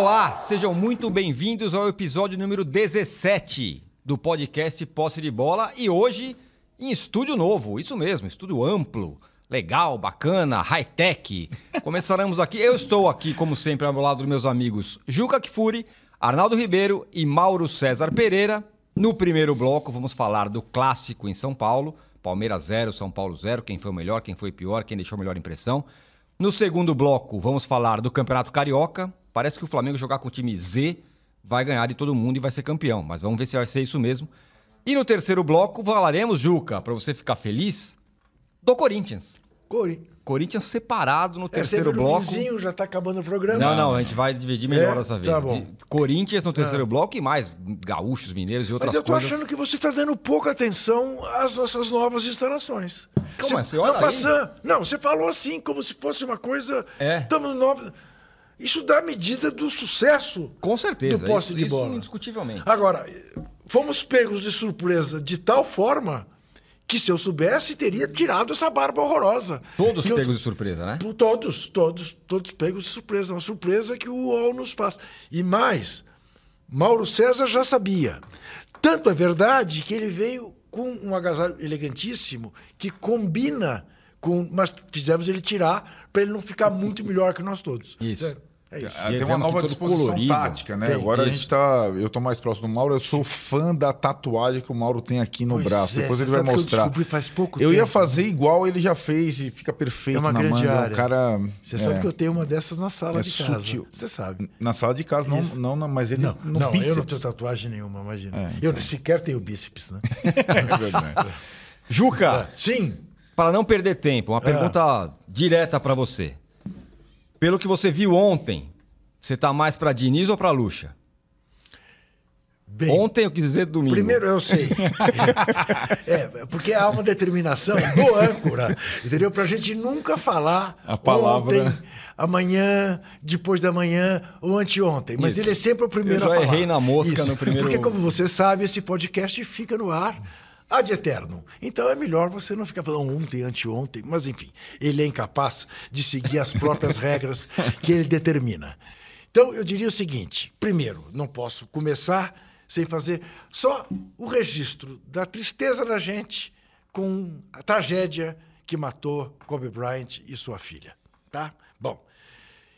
Olá, sejam muito bem-vindos ao episódio número 17 do podcast Posse de Bola e hoje em estúdio novo, isso mesmo, estúdio amplo, legal, bacana, high-tech. Começaremos aqui, eu estou aqui, como sempre, ao lado dos meus amigos Juca Kfouri, Arnaldo Ribeiro e Mauro César Pereira. No primeiro bloco, vamos falar do clássico em São Paulo. Palmeiras 0, São Paulo 0. Quem foi o melhor, quem foi o pior, quem deixou a melhor impressão. No segundo bloco, vamos falar do Campeonato Carioca. Parece que o Flamengo jogar com o time Z vai ganhar de todo mundo e vai ser campeão. Mas vamos ver se vai ser isso mesmo. E no terceiro bloco, falaremos, Juca, para você ficar feliz, do Corinthians. Cori... Corinthians separado no É, terceiro bloco. vizinho já tá acabando o programa. Não, não, a gente vai dividir melhor É? dessa vez. Tá bom. Corinthians no terceiro bloco e mais gaúchos, mineiros e outras Mas eu tô coisas. achando que você tá dando pouca atenção às nossas novas instalações. Como é? Você olha não, aí. passando. Não, você falou assim, como se fosse uma coisa. É. Tamo nova. Isso dá medida do sucesso. Com certeza. Do posse isso, de isso bola. indiscutivelmente. Agora, fomos pegos de surpresa de tal forma que se eu soubesse, teria tirado essa barba horrorosa. Todos eu- pegos de surpresa, né? Todos, todos, todos pegos de surpresa. Uma surpresa que o UOL nos faz. E mais, Mauro César já sabia. Tanto é verdade que ele veio com um agasalho elegantíssimo que combina com. Mas fizemos ele tirar para ele não ficar muito melhor que nós todos. Isso. Sério, É isso. E tem aí uma nova disposição colorido. tática, né? Tem, Agora a gente tá. Eu tô mais próximo do Mauro. Eu sou fã da tatuagem que o Mauro tem aqui no Pois braço. é, Depois você ele vai eu mostrar. descobri faz pouco eu ia tempo. fazer igual ele já fez e fica perfeito É uma na grande manga. área. O cara. Você é, sabe que eu tenho uma dessas na sala É de casa. sutil. Você sabe. Na sala de casa, não, não, não, mas ele Não, no não bíceps. eu não tenho tatuagem nenhuma, imagina. É, Eu sequer tenho bíceps, né? É verdade. Juca, Sim. para não perder tempo, uma É. pergunta direta para você. Pelo que você viu ontem, você tá mais para Diniz ou para Lucha? Bem, Ontem eu quis dizer domingo. Primeiro, eu sei. É, porque há uma determinação do âncora, entendeu? Pra gente nunca falar A palavra- ontem, amanhã, depois da manhã ou anteontem. Mas Isso. ele é sempre o primeiro Eu já a falar. errei na mosca no primeiro- Porque, como você sabe, esse podcast fica no ar ad eterno. Então é melhor você não ficar falando ontem, anteontem. Mas, enfim, ele é incapaz de seguir as próprias regras que ele determina. Então, eu diria o seguinte: primeiro, não posso começar sem fazer só o registro da tristeza da gente com a tragédia que matou Kobe Bryant e sua filha. Tá? Bom,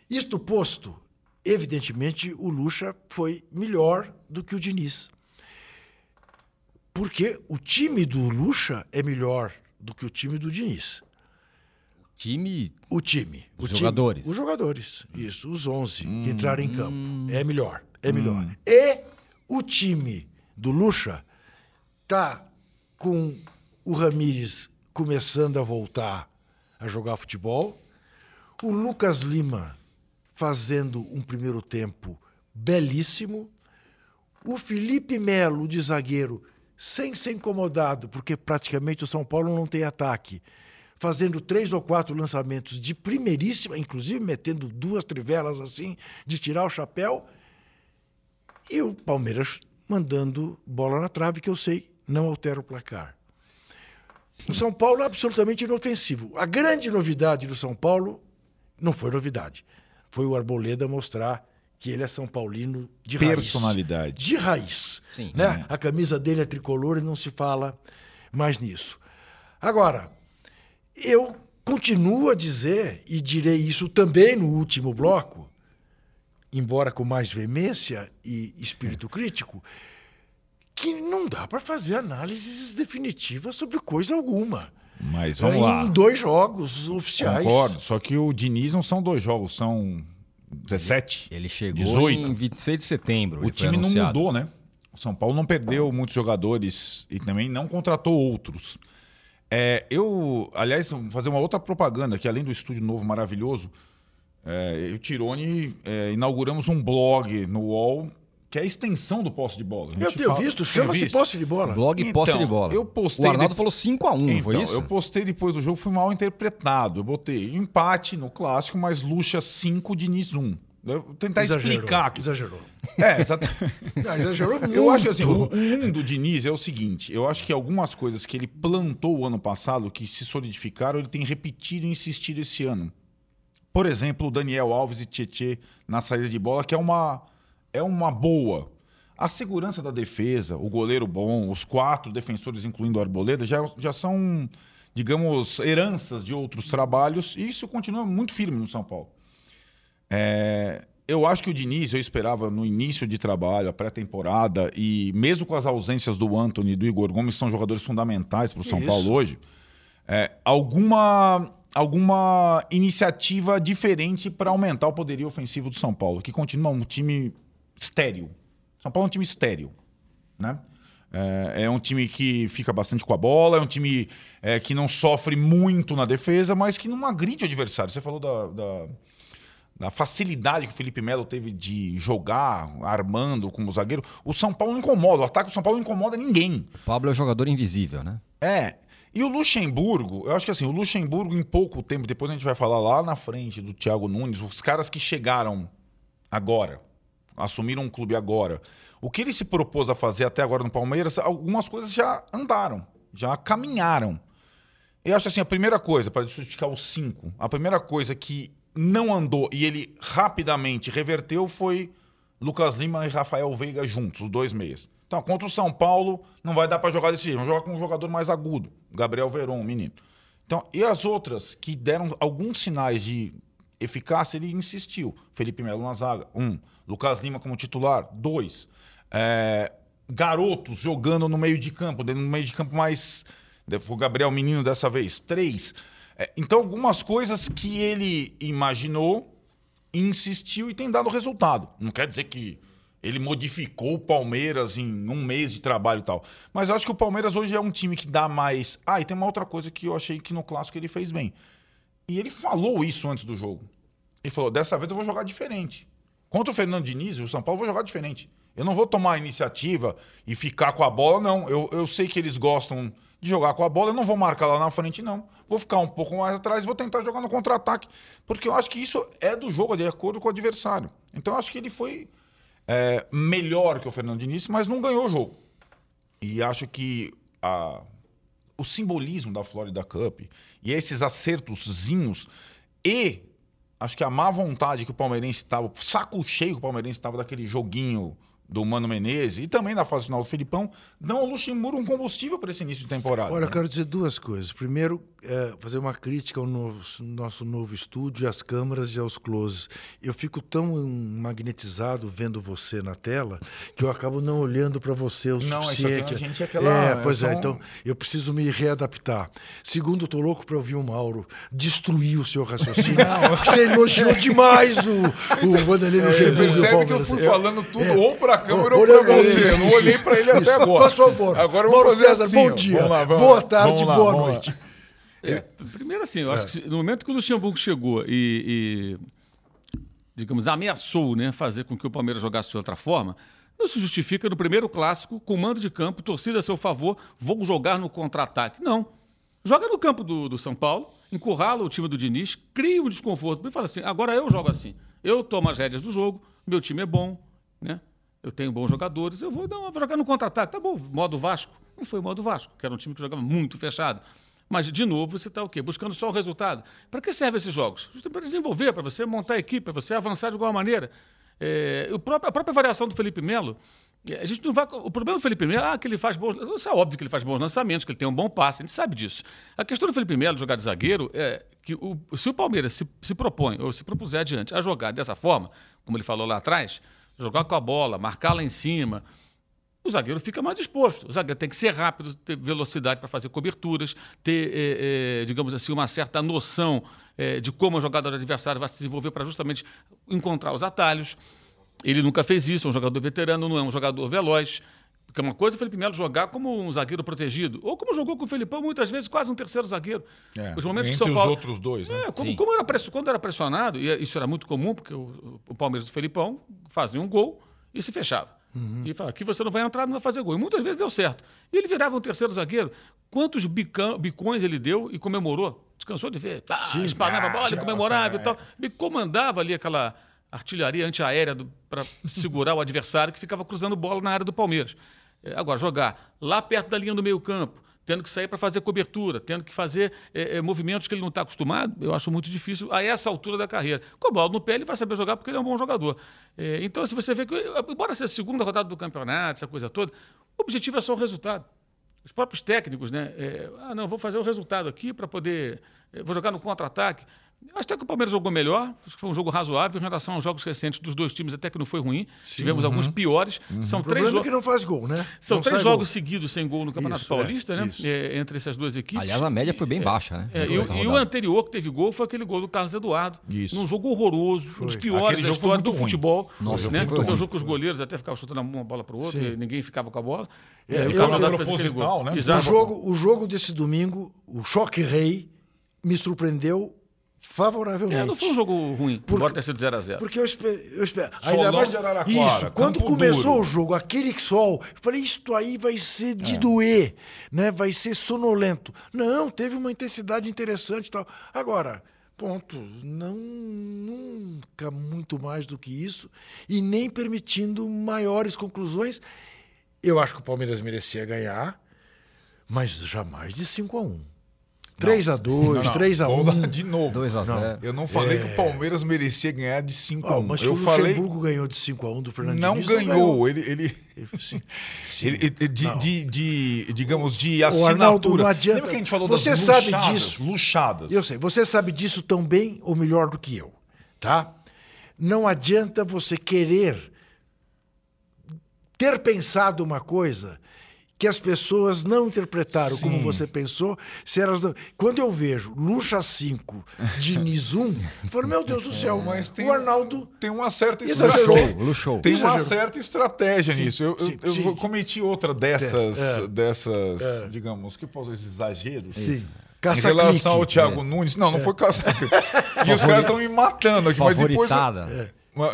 isto posto, evidentemente o Lucha foi melhor do que o Diniz. Porque o time do Lucha é melhor do que o time do Diniz. Time. O time. Os o time- jogadores. os jogadores. Isso, os 11 que entraram em campo. É melhor. É melhor. E o time do Lucha tá com o Ramires começando a voltar a jogar futebol. O Lucas Lima fazendo um primeiro tempo belíssimo. O Felipe Melo de zagueiro sem ser incomodado, porque praticamente o São Paulo não tem ataque, fazendo três ou quatro lançamentos de primeiríssima, inclusive metendo duas trivelas assim, de tirar o chapéu. E o Palmeiras mandando bola na trave, que eu sei, não altera o placar. O São Paulo é absolutamente inofensivo. A grande novidade do São Paulo não foi novidade. Foi o Arboleda mostrar que ele é São Paulino de raiz. Personalidade. De raiz. Sim. né? A camisa dele é tricolor e não se fala mais nisso. Agora, eu continuo a dizer, e direi isso também no último bloco, embora com mais veemência e espírito crítico, que não dá para fazer análises definitivas sobre coisa alguma. Mas vamos em lá. dois jogos oficiais. Concordo. Só que o Diniz não são dois jogos, são 17. Ele chegou 18. em 26 de setembro. O time não mudou, né? O São Paulo não perdeu muitos jogadores e também não contratou outros. É, eu, aliás, vou fazer uma outra propaganda aqui, além do estúdio novo maravilhoso. É, eu e o Tirone é, inauguramos um blog no UOL que é a extensão do posse de bola. Eu tenho fala- visto, chama-se posse de bola. Blog Então, posse de bola. eu postei O Arnaldo de- falou 5x1, não Então, foi isso? eu postei depois do jogo, fui mal interpretado. Eu botei empate no clássico, mas Lucha 5, Diniz 1. Eu vou tentar Exagerou, explicar. Exagerou. É, exatamente. Não, exagerou muito. Eu acho assim, o, o um do Diniz é o seguinte: eu acho que algumas coisas que ele plantou o ano passado, que se solidificaram, ele tem repetido e insistido esse ano. por exemplo, o Daniel Alves e Tietê na saída de bola, que é uma, é uma boa. A segurança da defesa, o goleiro bom, os quatro defensores, incluindo o Arboleda, já, já são, digamos, heranças de outros trabalhos, e isso continua muito firme no São Paulo. É, eu acho que o Diniz, eu esperava no início de trabalho, a pré-temporada, e mesmo com as ausências do Anthony e do Igor Gomes, são jogadores fundamentais para o São Isso. Paulo hoje, é, alguma, alguma iniciativa diferente para aumentar o poderio ofensivo do São Paulo, que continua um time estéreo. São Paulo é um time estéreo, né? É, é um time que fica bastante com a bola, é um time é, que não sofre muito na defesa, mas que não agride o adversário. Você falou da, da, da facilidade que o Felipe Melo teve de jogar armando como zagueiro. O São Paulo incomoda, o ataque do São Paulo não incomoda ninguém. O Pablo é o jogador invisível, né? É. E o Luxemburgo, eu acho que assim, o Luxemburgo, em pouco tempo, depois a gente vai falar lá na frente do Thiago Nunes, os caras que chegaram agora, assumiram um clube agora. O que ele se propôs a fazer até agora no Palmeiras, algumas coisas já andaram, já caminharam. Eu acho assim, a primeira coisa, para justificar os cinco, a primeira coisa que não andou e ele rapidamente reverteu foi Lucas Lima e Rafael Veiga juntos, os dois meias. Então, contra o São Paulo, não vai dar para jogar desse jeito. Vamos jogar com um jogador mais agudo, Gabriel Veron, menino. Então, e as outras que deram alguns sinais de eficácia, ele insistiu. Felipe Melo na zaga, um. Lucas Lima como titular, dois. É, garotos jogando no meio de campo, no meio de campo mais. O Gabriel Menino dessa vez, três. É, então, algumas coisas que ele imaginou, insistiu e tem dado resultado. Não quer dizer que ele modificou o Palmeiras em um mês de trabalho e tal. Mas eu acho que o Palmeiras hoje é um time que dá mais. Ah, e tem uma outra coisa que eu achei que no clássico ele fez bem. E ele falou isso antes do jogo. Ele falou: dessa vez eu vou jogar diferente. Contra o Fernando Diniz, o São Paulo, eu vou jogar diferente. Eu não vou tomar a iniciativa e ficar com a bola, não. Eu, eu sei que eles gostam de jogar com a bola, eu não vou marcar lá na frente, não. Vou ficar um pouco mais atrás vou tentar jogar no contra-ataque. Porque eu acho que isso é do jogo, de acordo com o adversário. Então eu acho que ele foi é, melhor que o Fernando Diniz, mas não ganhou o jogo. E acho que a, o simbolismo da Florida Cup e esses acertozinhos e acho que a má vontade que o palmeirense estava, o saco cheio que o palmeirense estava daquele joguinho do Mano Menezes e também na fase final do Filipão, dão ao Luxemburgo um combustível para esse início de temporada. Olha, eu né? quero dizer duas coisas. Primeiro, é, fazer uma crítica ao novo- nosso novo estúdio, às câmeras e aos closes. Eu fico tão magnetizado vendo você na tela que eu acabo não olhando para você o Não, aqui suficiente. a gente é aquela- É, pois é é, só então eu preciso me readaptar. Segundo, eu tô louco para ouvir o Mauro destruir o seu raciocínio. porque você elogiou demais o, o Vanderlei É, Você Luxemburgo. o percebe que eu fui É. falando tudo ou para câmera Ô, ou para olha, você. Eu não olhei para ele até agora. Por favor. Agora eu vou Mauro fazer César, assim. bom dia. Vamos lá, vamos boa tarde, Vamos lá, boa noite. É, primeiro assim, eu acho que se- no momento que o Luxemburgo chegou e, e, digamos, ameaçou né, fazer com que o Palmeiras jogasse de outra forma, não se justifica no primeiro clássico, com mando de campo, torcida a seu favor, vou jogar no contra-ataque. Não. Joga no campo do, do São Paulo, encurrala o time do Diniz, cria um desconforto. E fala assim, agora eu jogo assim. Eu tomo as rédeas do jogo, meu time é bom, né? Eu tenho bons jogadores, eu vou, não, eu vou jogar no contra-ataque. Tá bom, modo Vasco. Não foi o modo Vasco, que era um time que jogava muito fechado. Mas, de novo, você está o quê? Buscando só o resultado. Para que servem esses jogos? Para desenvolver, para você montar a equipe, para você avançar de alguma maneira. É, o próprio- a própria variação do Felipe Melo, é, a gente não vai. O problema do Felipe Melo é que ele faz bons. Isso é óbvio que ele faz bons lançamentos, que ele tem um bom passe, a gente sabe disso. A questão do Felipe Melo jogar de zagueiro é que o- se o Palmeiras se, se propõe, ou se propuser adiante, a jogar dessa forma, como ele falou lá atrás, jogar com a bola, marcar lá em cima, o zagueiro fica mais exposto. O zagueiro tem que ser rápido, ter velocidade para fazer coberturas, ter, eh, eh, digamos assim, uma certa noção eh, de como a jogada do adversário vai se desenvolver para justamente encontrar os atalhos. Ele nunca fez isso, é um jogador veterano, não é um jogador veloz. Porque uma coisa é o Felipe Melo jogar como um zagueiro protegido, ou como jogou com o Felipão, muitas vezes quase um terceiro zagueiro. É, Os momentos que entre São os Paulo- outros dois, né? é, como, Sim. como era presso- quando era pressionado, e isso era muito comum, porque o, o Palmeiras do Felipão fazia um gol e se fechava. E falava, aqui você não vai entrar, não vai fazer gol. E muitas vezes deu certo. E ele virava um terceiro zagueiro. Quantos bicão- bicões ele deu e comemorou? Descansou de ver. Tá, espanava a bola e comemorava e tal. Ele comandava ali aquela artilharia antiaérea para segurar o adversário que ficava cruzando bola na área do Palmeiras. É, Agora, jogar lá perto da linha do meio campo, tendo que sair para fazer cobertura, tendo que fazer é, é, movimentos que ele não está acostumado, eu acho muito difícil a essa altura da carreira. Com a bola no pé, ele vai saber jogar porque ele é um bom jogador. É, então, se você vê que, embora seja a segunda rodada do campeonato, essa coisa toda, o objetivo é só o resultado. Os próprios técnicos, né? É, ah, não, vou fazer o resultado aqui para poder. é, vou jogar no contra-ataque. Acho até que o Palmeiras jogou melhor, acho que foi um jogo razoável em relação aos jogos recentes dos dois times, até que não foi ruim. Tivemos alguns piores. São O três é jogos. que não faz gol, né? São Não três jogos gol. seguidos sem gol no Campeonato Isso, é, Paulista, né? isso. É, entre essas duas equipes. Aliás, a média foi bem baixa, né? É, e, e o anterior que teve gol foi aquele gol do Carlos Eduardo. Isso. Num jogo horroroso, um dos piores Aquele da foi história do ruim. futebol. Nossa, né? foi é um jogo que os goleiros até ficavam chutando uma bola para o outro, Sim. e ninguém ficava com a bola. É, E o eu- Carlos Eduardo fez aquele gol. né? O Exato. jogo, o jogo desse domingo, o Choque Rei, me surpreendeu favoravelmente. É, não foi um jogo ruim, Por- embora tenha sido 0x0. Porque eu espero. Eu espero Solão de Araraquara, isso, quando começou duro. o jogo, aquele sol, eu falei, isto aí vai ser de doer, né? Vai ser sonolento. Não, teve uma intensidade interessante e tal. Agora, ponto, não nunca muito mais do que isso e nem permitindo maiores conclusões. Eu acho que o Palmeiras merecia ganhar, mas jamais de 5 a 1. 3 a 2, Não, não, 3 a vamos 1. lá de novo. 2 a 0 Eu não falei que o Palmeiras merecia ganhar de 5 a Ah, 1. mas que Eu o falei Luxemburgo ganhou de 5 a 1 do Fernando não Diniz, ganhou. Ele, ele, Sim. ele- ele- de, Não. de, de- digamos, de Arnaldo, assinatura. não adianta. Lembra que a gente falou Você das sabe luxadas? disso. Luxadas. Eu sei, você sabe disso tão bem ou melhor do que eu, tá? Não adianta você querer ter pensado uma coisa que as pessoas não interpretaram como Sim. você pensou, se elas não... Quando eu vejo Lucha 5, Diniz 1, eu falo, meu Deus do céu, Mas tem, o Arnaldo... tem uma certa estratégia. Luxou. Tem uma certa estratégia Sim, nisso. Eu, eu- sim, eu cometi outra dessas, É, é. dessas digamos, que posso esses exageros. Sim. Em Caça-clique. relação ao Thiago É. Nunes. Não, não foi caça E os caras estão me matando aqui. Mas depois.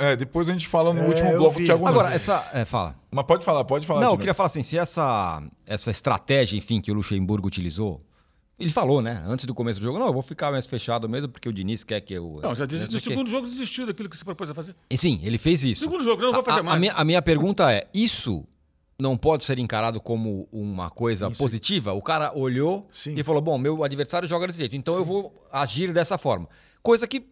É, depois a gente fala no É, último bloco vi. Thiago Nunes. Agora, essa. É, fala. Mas pode falar, pode falar. Não, eu queria falar assim: se essa, essa estratégia, enfim, que o Luxemburgo utilizou. Ele falou, né? Antes do começo do jogo, não, eu vou ficar mais fechado mesmo, porque o Diniz quer que eu. Não, já disse, sei no segundo jogo desistiu daquilo que se propôs a fazer. E sim, ele fez isso. Segundo jogo, não vou fazer a, mais. A minha, a minha pergunta é: isso não pode ser encarado como uma coisa positiva? O cara olhou Sim. e falou: bom, meu adversário joga desse jeito, então eu vou agir dessa forma. Coisa que.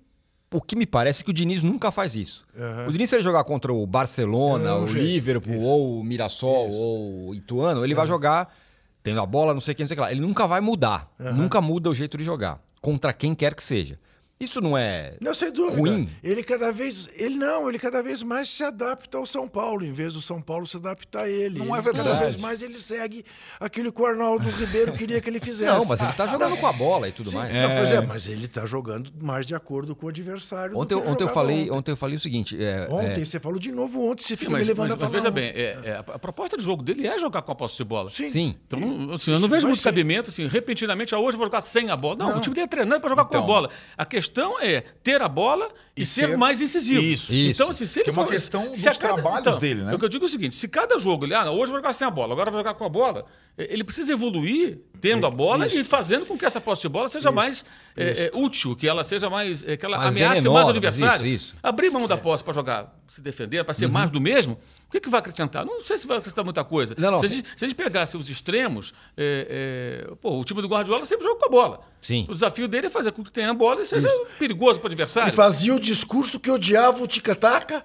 O que me parece é que o Diniz nunca faz isso. Aham. O Diniz, se ele jogar contra o Barcelona, o jeito. Liverpool, ou o Mirassol, ou o Ituano, ele vai jogar tendo a bola, não sei o que, não sei o que lá. Ele nunca vai mudar. Nunca muda o jeito de jogar. Contra quem quer que seja. Isso não é. Não, sem dúvida. Ruim. Ele cada vez. Ele não, ele cada vez mais se adapta ao São Paulo, em vez do São Paulo se adaptar a ele. Não Ele é verdade. Cada vez mais ele segue aquilo que o Arnaldo Ribeiro queria que ele fizesse. Não, mas ele tá jogando com a bola e tudo Sim, mais. não, pois é, mas ele está jogando mais de acordo com o adversário. do Ontem, ontem eu falei, ontem. ontem eu falei o seguinte. é, Ontem, é, você falou de novo ontem, você Sim, fica mas, me levando mas- a mas falar. veja ontem. bem, é- é, a, a proposta de jogo dele é jogar com a posse de bola. Sim. sim. Então, assim, eu não vejo muito cabimento, assim, repentinamente, ah, hoje eu vou jogar sem a bola. Não, Não. o time dele é treinando para jogar com a Então. bola. A questão é ter a bola e, E ser, ser- mais incisivo. Isso. Isso. Então, assim, se ele Que é uma for- questão se dos trabalhos dele, né? O que eu digo é o seguinte: se cada jogo ele, ah, hoje eu vou jogar sem a bola, agora eu vou jogar com a bola, ele precisa evoluir tendo a bola Isso. e fazendo com que essa posse de bola seja mais eh, eh, útil, que ela seja mais. eh, que ela Mais ameace venenosa, mais o adversário. isso, isso. Abrir mão da posse para jogar, se defender, para ser mais do mesmo, o que, que vai acrescentar? Não sei se vai acrescentar muita coisa. Não, não, se, a gente, se a gente pegasse os extremos, eh, eh, pô, o time do Guardiola sempre joga com a bola. Sim. O desafio dele é fazer com que tenha a bola e seja perigoso para o E adversário. fazia o discurso que odiava o tic-tac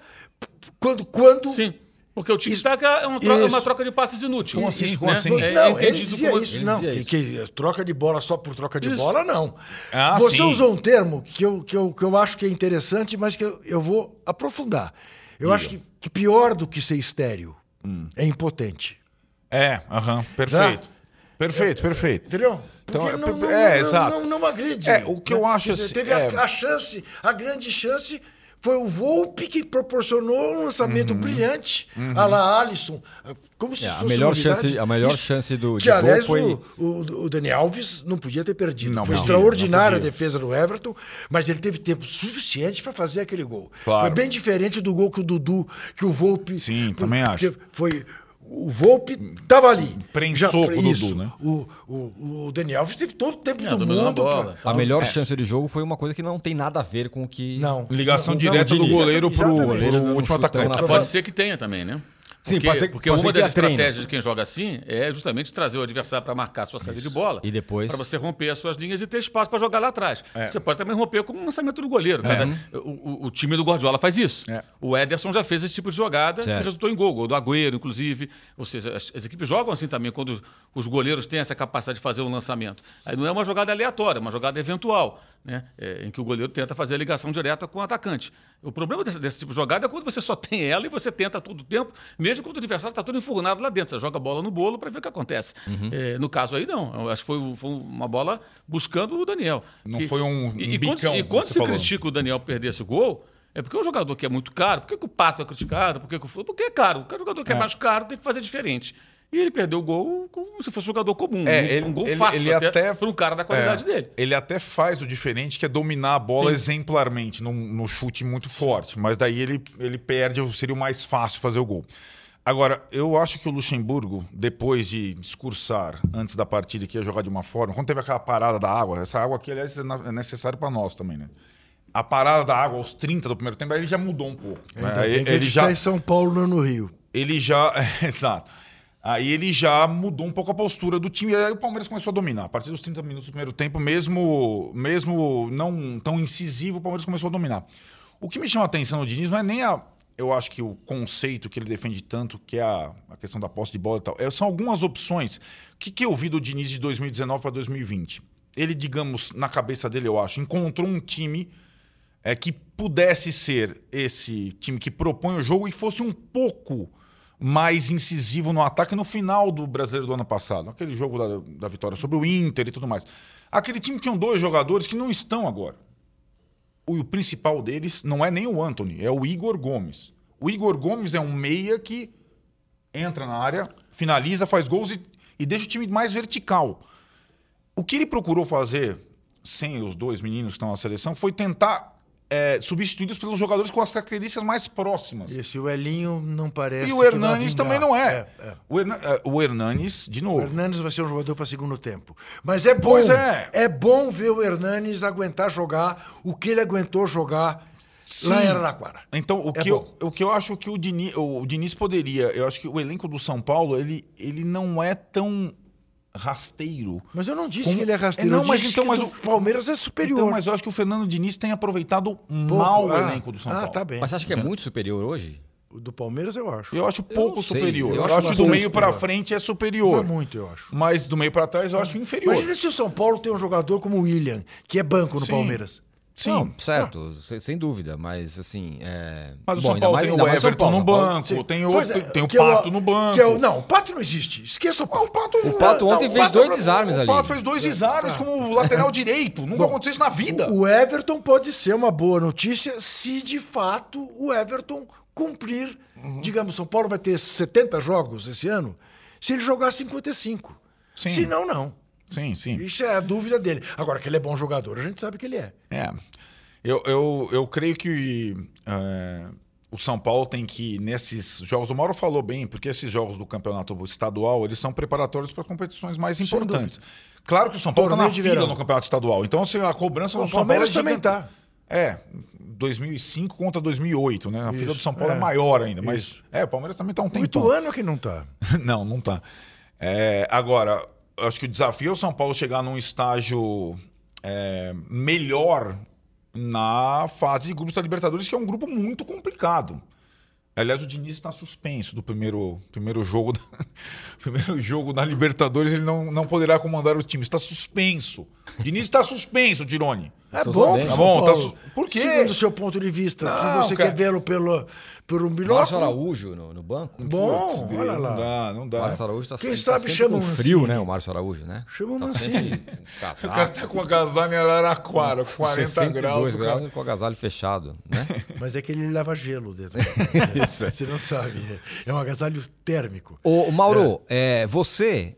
quando. quando Sim. Porque o tic-tac é uma, troca, Isso. uma troca de passes inútil. Como assim? Como né? assim? É, não, ele dizia como- isso, ele não. dizia Que, isso. que troca de bola só por troca de Isso. bola, não. Ah, Você sim. usou um termo que eu, que, eu, que eu acho que é interessante, mas que eu, eu vou aprofundar. Eu acho que, que pior do que ser estéreo Hum. é impotente. É, aham, perfeito. Perfeito, perfeito. Entendeu? Então, Porque é, não, não, é, não, exato. Não, não agride. É, o que eu acho Quer dizer, assim, Teve é- a, a chance, a grande chance foi o Volpe que proporcionou um lançamento Uhum. brilhante a la Alisson. Como se É, isso a fosse melhor chance- a melhor chance do- Que, de gol aliás, foi- o, o, o Dani Alves não podia ter perdido. Não foi podia, extraordinária não a defesa do Everton, mas ele teve tempo suficiente para fazer aquele gol. Claro. Foi bem diferente do gol que o Dudu, que o Volpe... Sim, também acho. Foi... O Volpe estava ali. Prensou com o Dudu, isso. né? O, o, o Dani Alves teve todo o tempo É, do mundo. pra- A melhor chance de jogo foi uma coisa que não tem nada a ver com o que. Não. Ligação Não, direta não, do goleiro pro, pro dando um último atacante. pode ser que tenha também, né? Sim, porque ser- porque uma das estratégias de quem joga assim é justamente trazer o adversário para marcar a sua saída de bola. E depois? Para você romper as suas linhas e ter espaço para jogar lá atrás. É. Você pode também romper com o lançamento do goleiro. né? O, o- o time do Guardiola faz isso. É. O Ederson já fez esse tipo de jogada Certo. que resultou em gol. Gol do Agüero, inclusive. Ou seja, as, as equipes jogam assim também quando os goleiros têm essa capacidade de fazer um lançamento. Aí não é uma jogada aleatória, é uma jogada eventual. Né? É, em que o goleiro tenta fazer a ligação direta com o atacante. O problema desse, desse tipo de jogada é quando você só tem ela e você tenta todo o tempo, mesmo quando o adversário está todo enfurnado lá dentro. Você joga a bola no bolo para ver o que acontece. Uhum. É, no caso aí, não. Eu acho que foi, foi uma bola buscando o Daniel. Não Que- foi um- um E, bicão, quando, e quando se falou. critica o Daniel perder esse gol, é porque é um jogador que é muito caro. Por que, o Pato é criticado? Por que, o Porque é caro. O jogador que é. É. mais caro tem que fazer diferente. E ele perdeu o gol como se fosse um jogador comum. É, um, ele- um gol ele- fácil ele até, até- para um cara da qualidade É, dele. Ele até faz o diferente, que é dominar a bola Sim. exemplarmente, num, no chute muito forte. Mas daí ele, ele perde, seria o mais fácil fazer o gol. Agora, eu acho que o Luxemburgo, depois de discursar antes da partida que ia jogar de uma forma, quando teve aquela parada da água, essa água aqui, aliás, é é necessário para nós também, né? A parada da água aos 30 do primeiro tempo, aí ele já mudou um pouco. né? Ainda Aí bem que a ele gente já, tá em São Paulo, não no Rio. ele já. Exato. Aí ele já mudou um pouco a postura do time. E aí o Palmeiras começou a dominar. A partir dos 30 minutos do primeiro tempo, mesmo, mesmo não tão incisivo, o Palmeiras começou a dominar. O que me chama a atenção no Diniz não é nem a. Eu acho que o conceito que ele defende tanto, que é a, a questão da posse de bola e tal. É, são algumas opções. O que, que eu vi do Diniz de 2019 para 2020? Ele, digamos, na cabeça dele, eu acho, encontrou um time é que pudesse ser esse time que propõe o jogo e fosse um pouco mais incisivo no ataque no final do brasileiro do ano passado. Aquele jogo da, da vitória sobre o Inter e tudo mais. Aquele time tinha dois jogadores que não estão agora. O, o principal deles não é nem o Anthony, é o Igor Gomes. O Igor Gomes é um meia que entra na área, finaliza, faz gols e, e deixa o time mais vertical. O que ele procurou fazer, sem os dois meninos que estão na seleção, foi tentar é, substituí-los pelos jogadores com as características mais próximas. Esse o Elinho não parece. E o Hernanes também não é. É, é. O, Herna- é, o Hernanes, de O novo. Hernanes vai ser um jogador para segundo tempo. Mas é bom. Pois é. bom ver o Hernanes aguentar jogar o que ele aguentou jogar lá em Araraquara. Então, o, É que eu, o que eu acho que o Diniz, o Diniz poderia. Eu acho que o elenco do São Paulo, ele, ele não é tão rasteiro. Mas eu não disse Como- que ele é rasteiro. É, não, eu mas disse então, que mas o- Palmeiras é superior. Então, mas eu acho que o Fernando Diniz tem aproveitado Pouco. mal o Ah, elenco do São ah, Paulo. tá bem. Mas você acha que é muito superior hoje? O do Palmeiras eu acho. Eu acho pouco não sei. superior. Eu Eu, acho que do bastante meio para frente é Não superior. é muito, eu acho. Mas do meio para trás eu acho inferior. Imagina se o São Paulo tem um jogador como o William, que é banco no Sim. Palmeiras. Sim. Não, certo, se- sem dúvida, mas assim. É... Mas o Bom, São Paulo mais- tem o Everton Paulo. no Paulo- banco, Sim. tem o, é, tem, tem o é Pato no banco. é o- não, o Pato não existe. Esqueça o Pato. O Pato, O Pato ontem fez Pato- dois desarmes o ali. Pato fez dois desarmes tá. como lateral direito. Nunca Bom, aconteceu isso na vida. O, o Everton pode ser uma boa notícia se de fato o Everton cumprir. Uhum. Digamos, São Paulo vai ter 70 jogos esse ano. Se ele jogar 55. Sim. Se não, não. Sim, sim. Isso é a dúvida dele. Agora, que ele é bom jogador, a gente sabe que ele é. É. Eu, eu, eu creio que é, o São Paulo tem que, nesses jogos, o Mauro falou bem, porque esses jogos do campeonato estadual, eles são preparatórios para competições mais Sem importantes. Claro que o São Paulo está na fila verão. no campeonato estadual. Então, assim, a cobrança O do São Paulo é Palmeiras também gigante. tá. É, 2005 contra 2008, né? A fila Isso, do São Paulo é, é. maior ainda, mas Isso. é, o Palmeiras também tá um tempão. Ituano é que não tá. não, não tá. É, agora, acho que o desafio é o São Paulo chegar num estágio é, melhor na fase de grupos da Libertadores, que é um grupo muito complicado. Aliás, o Diniz está suspenso do primeiro, primeiro jogo da, primeiro jogo da Libertadores. Ele não, não poderá comandar o time. Está suspenso. Diniz está suspenso, Tirone. É Tô bom, sabendo. pro Tá bom, tá su- Por quê? Segundo o seu ponto de vista, Não, se você cara. quer vê-lo pelo, pelo Márcio bilhocco, Araújo no, no banco. Bom, Putz, olha não lá. dá, não O dá. Márcio Araújo tá, Quem ele sabe tá sempre com um frio, Mancini. né? O Márcio Araújo, né? Chama o tá sempre com O cara casaco. tá com agasalho em Araraquara, 40 62 graus. o cara- graus com o agasalho fechado, né? Mas é que ele leva gelo dentro. Isso. Você não sabe. É um agasalho térmico. Ô, Mauro, é, você,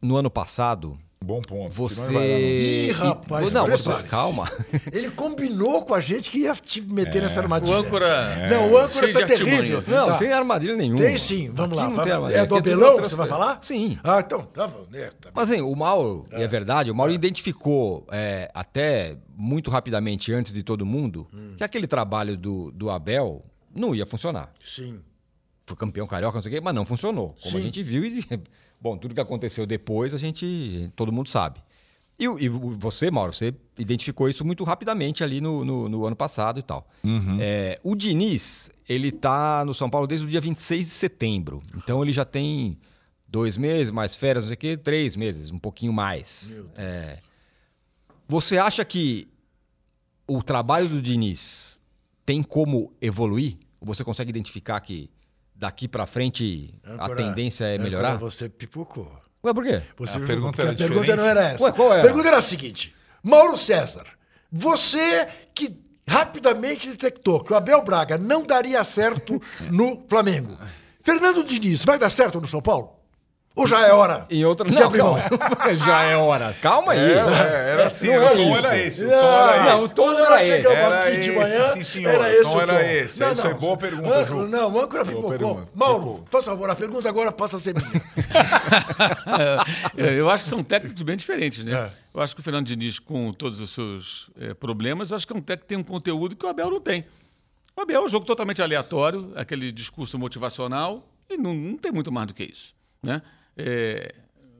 no ano passado, Bom ponto. você... Lá, não. Ih, rapaz, Não, você, calma. Ele combinou com a gente que ia te meter nessa O armadilha. âncora. Não, o âncora cheio tá terrível. artimanhas. Não, Tá. não tem armadilha nenhuma. Tem sim, vamos Aqui lá. não vai- tem armadilha. É do Abelão que você vai falar? Sim. Ah, então, tá bom. É, tá bom. Mas assim, o Mauro, e é verdade, o Mauro identificou é, até muito rapidamente, antes de todo mundo, Hum. que aquele trabalho do, do Abel não ia funcionar. Sim. foi campeão carioca, não sei o quê, mas não funcionou. Como a Sim. gente viu e, bom, tudo que aconteceu depois, a gente, todo mundo sabe. E, e você, Mauro, você identificou isso muito rapidamente ali no, no- no ano passado e tal. É, o Diniz, ele tá no São Paulo desde o dia 26 de setembro. Então ele já tem dois meses, mais férias, não sei o quê, três meses, um pouquinho mais. É, você acha que o trabalho do Diniz tem como evoluir? Você consegue identificar que daqui pra frente a Âncora, tendência é âncora, melhorar? Você pipocou. Ué, por quê? Você A viu- pergunta a pergunta não era essa. Ué, qual era? A pergunta era a seguinte: Mauro César, você que rapidamente detectou que o Abel Braga não daria certo no Flamengo. Fernando Diniz, vai dar certo no São Paulo? Ou já é hora? Em outra. Não, calma. Já é hora. Calma aí. É, era assim, Não o tom isso. era esse. Era não, esse. o tom Quando era esse. Era aqui de esse, manhã, sim, senhor. era esse tom o era tom. esse. Essa é boa pergunta, âncora, Ju. Não, o âncora pipocou. Mauro, por favor, a pergunta agora passa a ser minha. Eu acho que são técnicos bem diferentes, né? É. Eu acho que o Fernando Diniz, com todos os seus eh, problemas, eu acho que é um técnico que tem um conteúdo que o Abel não tem. O Abel é um jogo totalmente aleatório, aquele discurso motivacional, e não, não tem muito mais do que isso, né? É,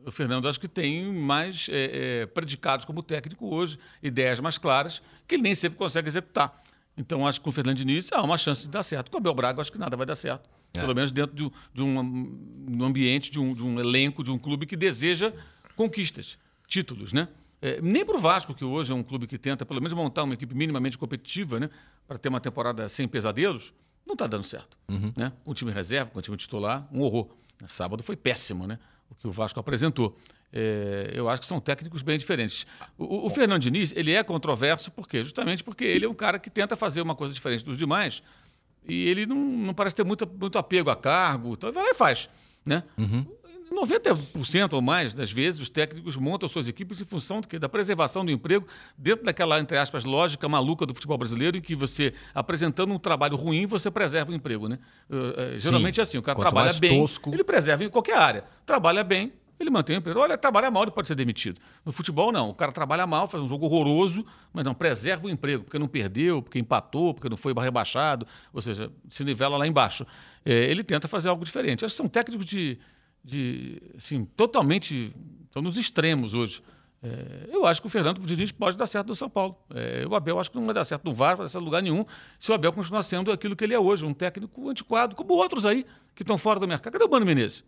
o Fernando acho que tem mais eh, eh, predicados como técnico hoje, ideias mais claras, que ele nem sempre consegue executar. Então, acho que com o Fernando Diniz há uma chance de dar certo. Com o Abel Braga, acho que nada vai dar certo. Pelo menos dentro de, um- de um, de um ambiente, de um, de um elenco, de um clube que deseja conquistas, títulos, né? É, nem para o Vasco, que hoje é um clube que tenta pelo menos montar uma equipe minimamente competitiva, né? Para ter uma temporada sem pesadelos, não está dando certo. Né? Com o time reserva, com o time titular, um horror. Sábado foi péssimo, né? O que o Vasco apresentou. É, eu acho que são técnicos bem diferentes. O, o Fernando Diniz, ele é controverso, por quê? Justamente porque ele é um cara que tenta fazer uma coisa diferente dos demais e ele não, não parece ter muito, muito apego a cargo, então vai lá e faz. Né? 90% ou mais das vezes os técnicos montam suas equipes em função do quê? da preservação do emprego, dentro daquela, entre aspas, lógica maluca do futebol brasileiro, em que você, apresentando um trabalho ruim, você preserva o emprego. Né? Eh, eh, geralmente é assim, o cara Quanto trabalha bem, tosco. ele preserva em qualquer área. Trabalha bem, ele mantém o emprego. Olha, trabalha mal, ele pode ser demitido. No futebol, não. O cara trabalha mal, faz um jogo horroroso, mas não, preserva o emprego, porque não perdeu, porque empatou, porque não foi rebaixado, ou seja, se nivela lá embaixo. É, ele tenta fazer algo diferente. Acho que são técnicos de, de assim, totalmente. Estão nos extremos hoje. É, eu acho que o Fernando Diniz pode dar certo no São Paulo. É, o Abel acho que não vai dar certo no VAR, vai dar certo em lugar nenhum, se o Abel continuar sendo aquilo que ele é hoje, um técnico antiquado, como outros aí que estão fora do mercado. Cadê o Mano Menezes?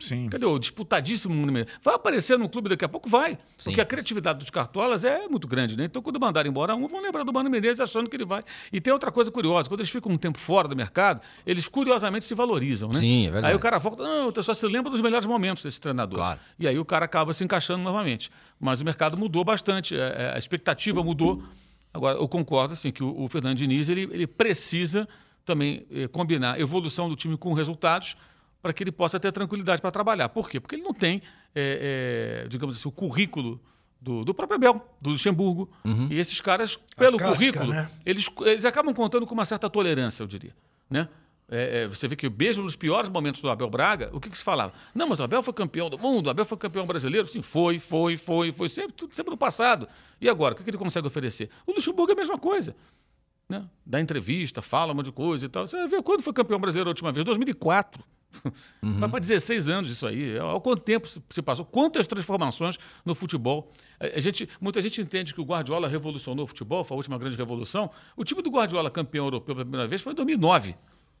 Sim. Cadê o disputadíssimo Mano Menezes? Vai aparecer num clube daqui a pouco? Vai. Porque a criatividade dos cartolas é muito grande, né? Então, quando mandarem embora um, vão lembrar do Mano Menezes achando que ele vai. E tem outra coisa curiosa: quando eles ficam um tempo fora do mercado, eles curiosamente se valorizam, né? Sim, é verdade. Aí o cara volta, não, eu só se lembra dos melhores momentos desse treinador. Claro. E aí o cara acaba se encaixando novamente. Mas o mercado mudou bastante, é, é, a expectativa mudou. Agora, eu concordo assim, que o, o Fernando Diniz ele, ele precisa também eh, combinar evolução do time com resultados para que ele possa ter tranquilidade para trabalhar. Por quê? Porque ele não tem, eh, eh, digamos assim, o currículo do, do próprio Abel, do Luxemburgo. E esses caras, pelo casca, currículo, né? eles, eles acabam contando com uma certa tolerância, eu diria. Né? É, é, você vê que mesmo nos piores momentos do Abel Braga, o que, que se falava? Não, mas o Abel foi campeão do mundo, o Abel foi campeão brasileiro. Sim, foi, foi, foi, foi, sempre, tudo sempre no passado. E agora, o que, que ele consegue oferecer? O Luxemburgo é a mesma coisa. Né? Dá entrevista, fala um monte de coisa e tal. Você vai ver quando foi campeão brasileiro a última vez? 2004. Vai para 16 anos isso aí. Olha quanto tempo se- passou, quantas transformações no futebol. A- a gente, muita gente entende que o Guardiola revolucionou o futebol, foi a última grande revolução. O time do Guardiola campeão europeu pela primeira vez foi em 2009.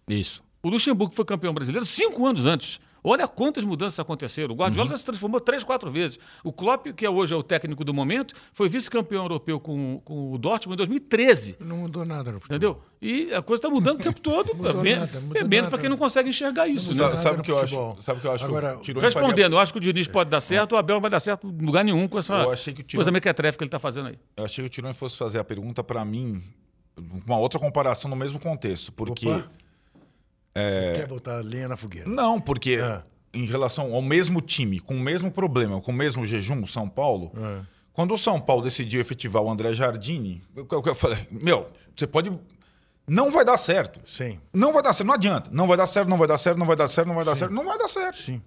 Isso. O Luxemburgo foi campeão brasileiro cinco anos antes. Olha quantas mudanças aconteceram. O Guardiola já se transformou três, quatro vezes. O Klopp, que é hoje é o técnico do momento, foi vice-campeão europeu com, com o Dortmund em 2013. Não mudou nada no futebol. Entendeu? E a coisa está mudando o tempo todo. Mudou é, nada, mudou é menos para quem não consegue enxergar isso. né? Sabe, sabe que eu acho? Sabe o que eu acho? Agora, que o Tironi faria- Respondendo, eu acho que o Diniz pode dar certo, o Abel não vai dar certo em lugar nenhum com essa Eu achei que o Tironi- coisa mequetrefe que ele está fazendo aí. Eu achei que o Tironi fosse fazer a pergunta para mim, uma outra comparação no mesmo contexto, porque Opa. Você quer botar lenha na fogueira? não, porque É. em relação ao mesmo time, com o mesmo problema, com o mesmo jejum, o São Paulo, É. quando o São Paulo decidiu efetivar o André Jardine, eu, eu- eu falei, meu, você pode não vai dar certo. Sim, Não vai dar certo, não adianta. Não vai dar certo, não vai dar certo, não vai dar certo, não vai dar certo, não vai dar certo. sim,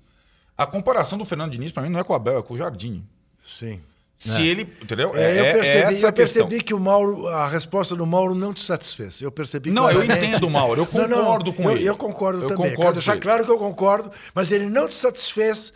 A comparação do Fernando Diniz para mim não é com o Abel, é com o Jardine. sim. Se ele. Entendeu? É, eu percebi, essa eu a questão. percebi que o Mauro, a resposta do Mauro não te satisfez. Eu percebi Não, eu entendo, Mauro. Eu Não, não, concordo com eu, ele. Eu concordo Eu também. concordo deixar claro que eu concordo, mas ele não te satisfez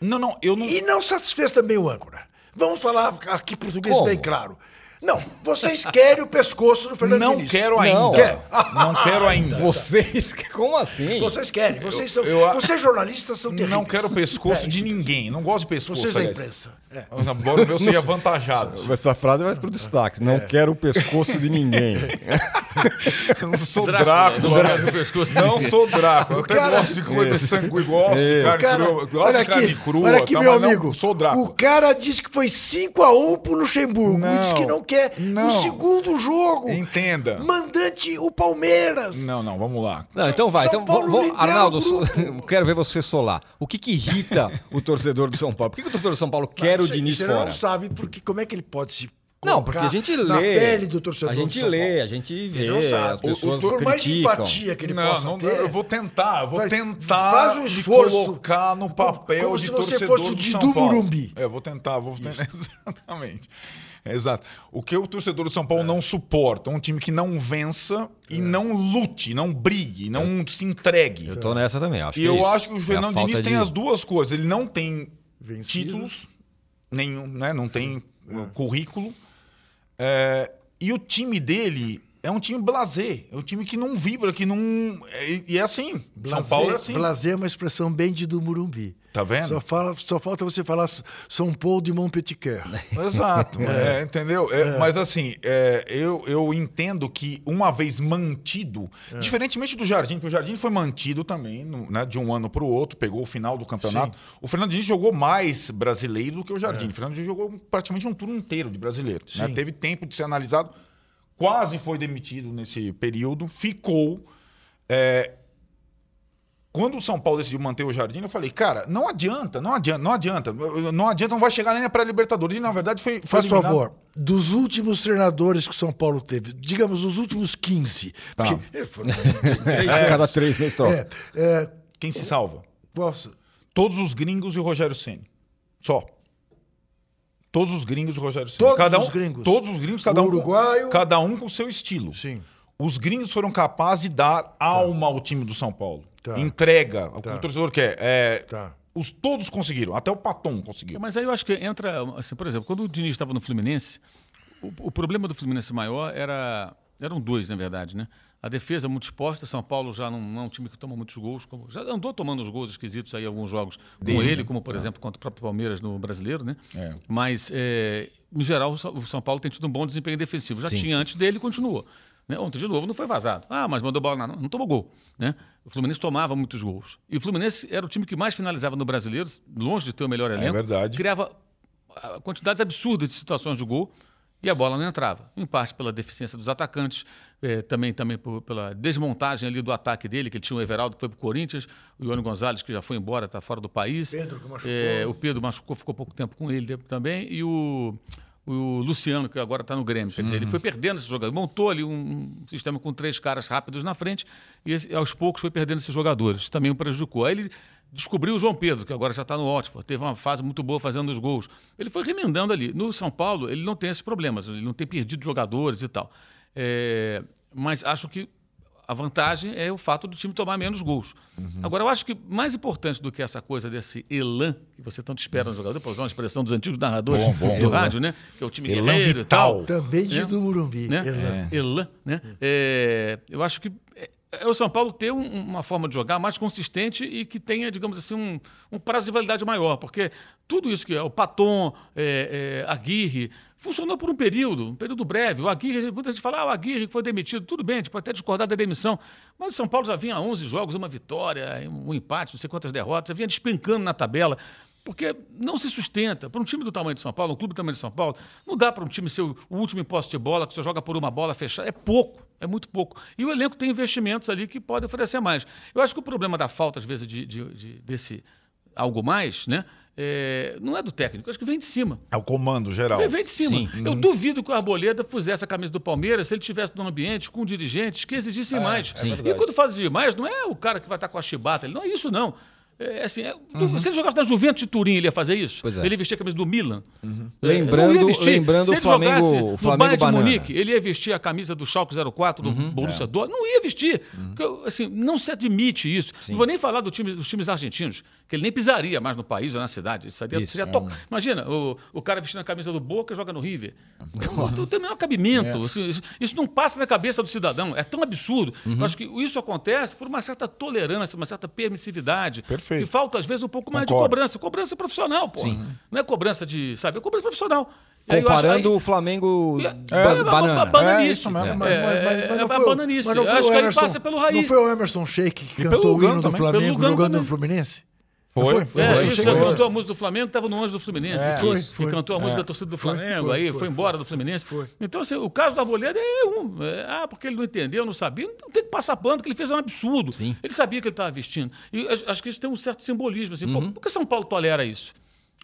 Não, não, eu não. e não satisfez também o âncora. Vamos falar aqui português Como? bem claro. Não, vocês querem o pescoço do Fernando Não Diniz. quero ainda. Não. Quer? Não quero ainda. Vocês. Como assim? Vocês querem. Vocês são. eu- vocês jornalistas são terríveis. Não quero pescoço É, de ninguém. Não gosto de pescoço. Vocês da aliás. imprensa. É. Embora o meu seja avantajado. Essa frase vai pro destaque. Não quero o pescoço de ninguém. Eu não sou Drácula, Drácula. não né? Não sou Drácula. Eu até cara- gosto de coisa de sangue gosto, de carne Cara, crua. Gosto olha de carne aqui, crua. olha aqui tá, meu mas não amigo. sou Drácula. O cara disse que foi 5x1 pro Luxemburgo. Não, disse que não quer não. o segundo jogo. Entenda. Mandante o Palmeiras. Não, não, vamos lá. Não, então vai. São Então, Paulo vamos, lidera Arnaldo, o quero ver você solar. O que, que irrita o torcedor do São Paulo? Por que, que o torcedor do São Paulo quer o Você- Diniz você fora? não sabe porque, como é que ele pode se Não, porque a gente lê. na pele do torcedor A do gente São lê, Paulo. a gente Ele vê, não as pessoas o, por mais empatia que ele Não, possa não, ter, eu vou tentar, eu vou Faz- tentar faz um esforço. colocar no papel como de se você torcedor fosse o do Didu São Paulo. Morumbi. É, eu vou tentar, vou tentar. Exatamente. Exato. O que o torcedor do São Paulo não suporta é um time que não vença e não lute, não brigue, não se entregue. Eu tô nessa também, acho E que é eu isso. acho que o É Fernando Diniz tem de- as duas coisas. Ele não tem Vencido. títulos, nenhum, né? Não tem currículo. É, e o time dele é um time blasé. É um time que não vibra, que não. é- E é assim. São Paulo é assim. Blazer é uma expressão bem de do Murumbi. Tá vendo? Só, fala, só falta você falar São Paulo de Montpellier. Exato, é, entendeu? É, Mas assim, é, eu, eu entendo que uma vez mantido, diferentemente do Jardim, porque o Jardim foi mantido também, né, de um ano para o outro, pegou o final do campeonato. O Fernando Diniz jogou mais brasileiro do que o Jardim. O Fernando Diniz jogou praticamente um turno inteiro de brasileiro. né? Sim. Teve tempo de ser analisado, quase foi demitido nesse período, ficou. é, quando o São Paulo decidiu manter o Jardim, eu falei, cara, não adianta, não adianta, não adianta. Não adianta, não vai chegar nem para Libertadores. E na verdade foi. foi Faz eliminado. favor, dos últimos treinadores que o São Paulo teve, digamos, os últimos 15. Tá. porque É, cada três meses troca. é, é, Quem se salva? posso- Todos os gringos e o Rogério Ceni. Só. Todos os gringos e o Rogério Ceni. Todos cada um, os gringos? Todos os gringos, cada um, uruguaio? com, cada um com o seu estilo. Sim. Os gringos foram capazes de dar alma ao time do São Paulo. Tá. Entrega, o que Tá. o torcedor quer. É, Tá. os, todos conseguiram, até o Paton conseguiu. Mas aí eu acho que entra, assim, por exemplo, quando o Diniz estava no Fluminense, o, o problema do Fluminense maior era. Eram dois, na verdade, né? A defesa muito exposta, São Paulo já não, não é um time que toma muitos gols, como, já andou tomando os gols esquisitos aí em alguns jogos com Dele, ele, como por exemplo contra o próprio Palmeiras no Brasileiro, né? É. Mas, é, em geral, o São- Paulo tem tido um bom desempenho defensivo. Já tinha antes dele e continuou. né? Ontem, de novo, não foi vazado. Ah, mas mandou bola, não, não tomou gol. Né? O Fluminense tomava muitos gols. E o Fluminense era o time que mais finalizava no Brasileiro, longe de ter o melhor elenco. verdade. Criava ah, quantidades absurdas de situações de gol e a bola não entrava. Em parte pela deficiência dos atacantes, eh, também, também por- pela desmontagem ali do ataque dele, que ele tinha o Everaldo que foi para o Corinthians, o Ione Gonzalez que já foi embora, está fora do país. Pedro que machucou. Eh, o Pedro machucou, ficou pouco tempo com ele também. E o, o Luciano, que agora está no Grêmio. Quer dizer, ele foi perdendo esse jogador. Montou ali um, sistema com três caras rápidos na frente e aos poucos foi perdendo esses jogadores. Isso também o prejudicou. Aí ele descobriu o João Pedro, que agora já está no Oxford. Teve uma fase muito boa fazendo os gols. Ele foi remendando ali. No São Paulo, ele não tem esses problemas. Ele não tem perdido jogadores e tal. É, mas acho que a vantagem é o fato do time tomar menos gols. Uhum. Agora, eu acho que mais importante do que essa coisa desse elan que você tanto espera no jogador, para usar uma expressão dos antigos narradores Bom, bom. do rádio, né? Que é o time Elan guerreiro e vital. tal. Também de É. do Murumbi. Né? Elan. Elan, né? É, eu acho que é, o São Paulo ter um- uma forma de jogar mais consistente e que tenha, digamos assim, um, um prazo de validade maior, porque tudo isso que é o Paton, é, é, Aguirre, funcionou por um período, um período breve. O Aguirre, muita gente fala, ah, o Aguirre foi demitido, tudo bem, a gente pode até discordar da demissão, mas o São Paulo já vinha 11 jogos, uma vitória, um empate, não sei quantas derrotas, já vinha despencando na tabela. Porque não se sustenta. Para um time do tamanho de São Paulo, um clube do tamanho de São Paulo, não dá para um time ser o último em posse de bola, que só joga por uma bola fechada. É pouco, é muito pouco. E o elenco tem investimentos ali que podem oferecer mais. Eu acho que o problema da falta, às vezes, de, de- de- desse algo mais, né? é, não é do técnico, acho que vem de cima. É o comando geral. Vem, vem de cima. Sim. Eu duvido que o Arboleda pusesse a camisa do Palmeiras se ele tivesse no ambiente com dirigentes que exigissem mais. é e quando fala de mais, não é o cara que vai estar com a chibata, ele não é isso, não. É, assim, é, do- Se ele jogasse na Juventus de Turim, ele ia fazer isso? É. Ele ia vestir a camisa do Milan? É, Lembrando- lembrando Se o ele Flamengo- jogasse o no Flamengo Bayern de. Munique, ele ia vestir a camisa do Schalke 04, do Borussia Dortmund? Não ia vestir. Porque, assim, não se admite isso. Não vou nem falar do time, dos times argentinos, que ele nem pisaria mais no país ou na cidade. Isso seria, Isso, seria é to- Imagina, o, o cara vestindo a camisa do Boca joga no River. Não, tem o menor cabimento. Assim, Isso, isso não passa na cabeça do cidadão. É tão absurdo. Eu acho que isso acontece por uma certa tolerância, uma certa permissividade. Perfeito. E falta, às vezes, um pouco mais de Concordo. cobrança. Cobrança profissional, pô. Não é cobrança de, sabe? É cobrança profissional. Comparando aí- o Flamengo é, é, uma- banana. bananice. É, isso mesmo. É, Mas, mas, mas, mas é, não é foi, bananice. mas não foi Acho o que ele Emerson- passa pelo Raí. Não foi o Emerson Sheik que E cantou o hino do também. Flamengo jogando no. Fluminense? Foi? Foi? É, Foi, ele cantou a música do Flamengo, estava no ônibus do Fluminense. É, Isso. foi, E cantou a foi. música É. da torcida do Foi, Flamengo, foi, aí foi, foi embora do Fluminense. Foi. Então, assim, o caso do Arboleda é um. é, ah, porque ele não entendeu, não sabia. Não tem que passar pano, que ele fez um absurdo. Sim. Ele sabia que ele estava vestindo. E acho que isso tem um certo simbolismo. Assim, Uhum. por que São Paulo tolera isso?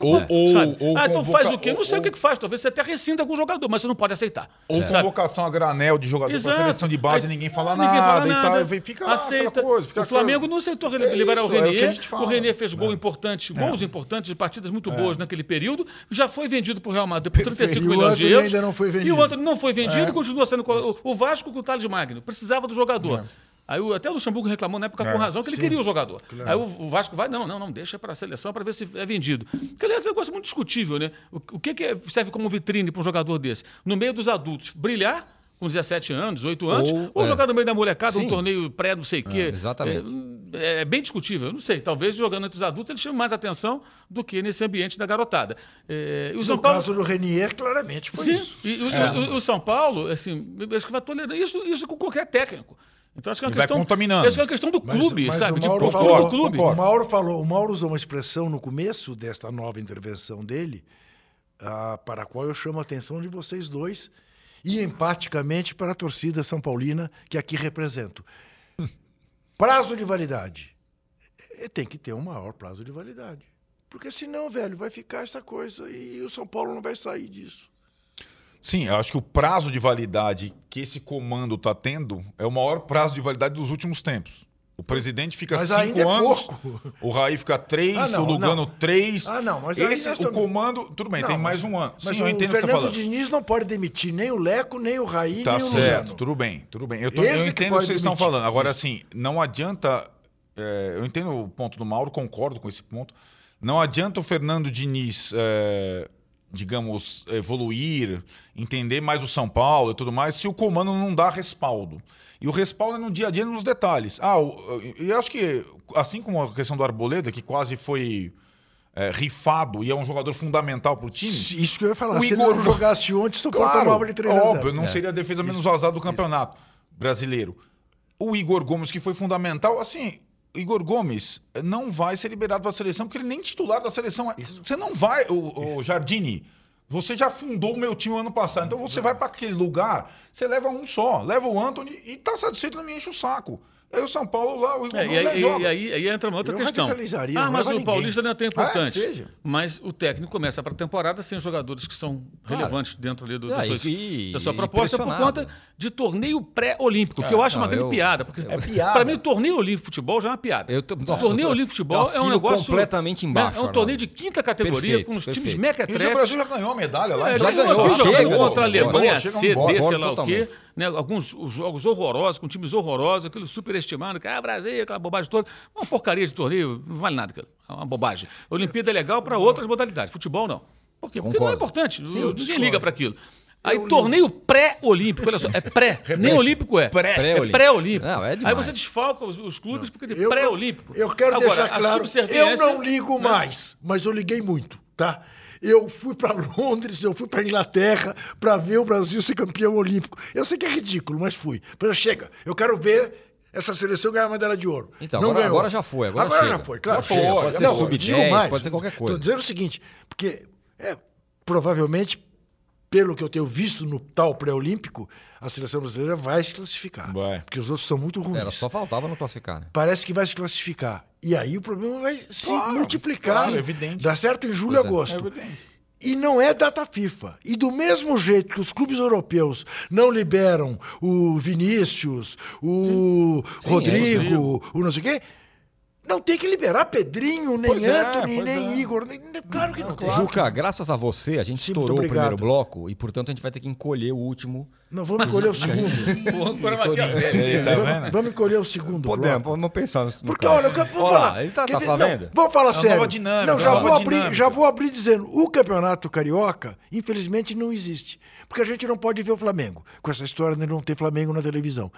Ou, ou, Sabe? ou ah, então faz o quê? Não sei ou- o que que faz. Talvez você até rescinda com o jogador, mas você não pode aceitar. Ou Sabe? convocação a granel de jogador Exato. seleção de base, Aí- ninguém fala ninguém nada fala e nada. tal. E fica Aceita. coisa. Fica o Flamengo aquela- não aceitou É liberar isso, o é o Renier. fala. o Renier fez gol importante, gols importantes de partidas muito boas naquele período. Já foi vendido para o Real Madrid por 35 E milhões de euros. ainda não foi E vendido. o Antony não foi vendido, continua sendo. o Vasco com o Thales Magno precisava do jogador. Aí o- até o Luxemburgo reclamou na época com razão que ele queria o jogador. Aí o, o Vasco vai, não, não, não, deixa para a seleção para ver se é vendido. Que aliás é um negócio muito discutível, né? O, o que, que é- serve como vitrine para um jogador desse? No meio dos adultos, brilhar com 17 anos, 18 anos, ou, Ou, é. jogar no meio da molecada, Sim. um torneio pré, não sei o quê. exatamente. É, é bem discutível, não sei. Talvez jogando entre os adultos ele chame mais atenção do que nesse ambiente da garotada. É, o São No Paulo. caso do Renier, claramente foi Sim, isso. e o, o- o São Paulo, assim, eu acho que vai tolerar isso, isso com qualquer técnico. Então acho que é uma E vai questão. contaminando. Acho que é uma questão do Mas- clube, mas sabe? o De Mauro postura falou- do clube. concordo. O Mauro falou, o Mauro usou uma expressão no começo desta nova intervenção dele, ah, para a qual eu chamo a atenção de vocês dois e empaticamente para a torcida São Paulina que aqui represento. Prazo de validade. Tem que ter um maior prazo de validade. Porque senão, velho, vai ficar essa coisa e o São Paulo não vai sair disso. Sim, eu acho que o prazo de validade que esse comando está tendo é o maior prazo de validade dos últimos tempos. O presidente fica Mas cinco é anos, pouco. o Raí fica três, Ah, não, o Lugano não. três. Ah, não, mas Esse, o comando, tudo bem, Não, tem mas- mais um ano. Mas Sim, eu o entendo o que você está Fernando falando. Diniz não pode demitir nem o Leco, nem o Raí, Tá nem o certo, Lugano. tudo bem, tudo bem. Eu, tô- eu entendo o que vocês estão demitir. falando. Agora, assim, não adianta. é, eu entendo o ponto do Mauro, concordo com esse ponto. Não adianta o Fernando Diniz, é, digamos, evoluir, entender mais o São Paulo e tudo mais, se o comando não dá respaldo. E o respaldo é no dia a dia, nos detalhes. Ah, e eu acho que, assim como a questão do Arboleda, que quase foi é, rifado e é um jogador fundamental para o time. Isso que eu ia falar. O Se Igor ele não jogasse ontem, São Paulo Claro, tomava de 3 a 0. óbvio, não seria a defesa menos vazada do campeonato brasileiro. O Igor Gomes, que foi fundamental, assim, Igor Gomes não vai ser liberado para a seleção, porque ele nem titular da seleção é. Você não vai, o, o Jardine, você já fundou o meu time ano passado, então você vai para aquele lugar, você leva um só, leva o Anthony e tá satisfeito, não me enche o saco. Aí o São Paulo lá, o Igor É, e, Gomes aí, joga. e aí- aí entra uma outra Eu questão. Ah, mas o ninguém. Paulista não é tão importante. Ah, que seja. mas o técnico começa para a temporada sem jogadores que são Claro. relevantes dentro ali do, da, Ah, sua, e- da sua proposta por conta de torneio pré-olímpico, que eu acho uma não, grande eu- piada. Porque, É piada. Para mim, o torneio olímpico de futebol já é uma piada. Eu tô- o nossa, torneio tô- olímpico de futebol eu é um negócio. completamente embaixo, né, É um torneio de quinta categoria, Perfeito, com os times perfeito. E o mequetrefes. Brasil já ganhou a medalha lá. É, já já ganhou, chega, contra a Alemanha, chega um C, bola, D, sei lá o quê. Né, alguns os jogos horrorosos, com times horrorosos, aquilo superestimado, que ah, Brasil, aquela bobagem toda. Uma porcaria de torneio, não vale nada, aquilo. é uma bobagem. A Olimpíada é legal para outras modalidades, futebol não. Por quê? Porque não é importante, eu ninguém discordo. liga para aquilo. Aí, torneio pré-olímpico, olha só, é pré, nem olímpico é. Pré. É Pré-olímpico. pré-olímpico. Não, é Aí demais. você desfalca os, os clubes porque de Eu- pré-olímpico. Eu quero Agora, deixar a claro, eu não ligo né? mais, mas eu liguei muito, tá? Eu fui para Londres, eu fui para Inglaterra para ver o Brasil ser campeão olímpico. Eu sei que é ridículo, mas fui. Mas chega, eu quero ver essa seleção ganhar a medalha de ouro. Então, Não agora- ganhou. agora já foi, agora já chega. foi, claro. Já foi, pode ser Não, sub-10, digo mais, pode ser qualquer coisa. Tô dizendo o seguinte, porque é, provavelmente, pelo que eu tenho visto no tal pré-olímpico, a seleção brasileira vai se classificar. Vai. Porque os outros são muito ruins Era só faltava não classificar, né? parece que vai se classificar. E aí o problema vai se Claro, multiplicar. claro, evidente. Dá certo em julho e é. agosto. É evidente. E não é data FIFA. E do mesmo jeito que os clubes europeus não liberam o Vinícius, o Rodrigo, o não sei o quê, Não tem que liberar Pedrinho, nem Pois é, Anthony, pois nem é. Igor. nem- claro que não tem. Juca, graças a você, a gente Sim, estourou o primeiro bloco e, portanto, a gente vai ter que encolher o último. Não, vamos encolher o segundo. Vamos, encolher o segundo. Podemos, bloco. vamos pensar nisso. no Porque, caso. olha, eu vou Olha falar. ele tá, tá Não, vamos falar uma sério. nova dinâmica, não, já uma vou, nova abrir, já vou abrir dizendo, o campeonato carioca, infelizmente, não existe. Porque a gente não pode ver o Flamengo. Com essa história de não ter Flamengo na televisão.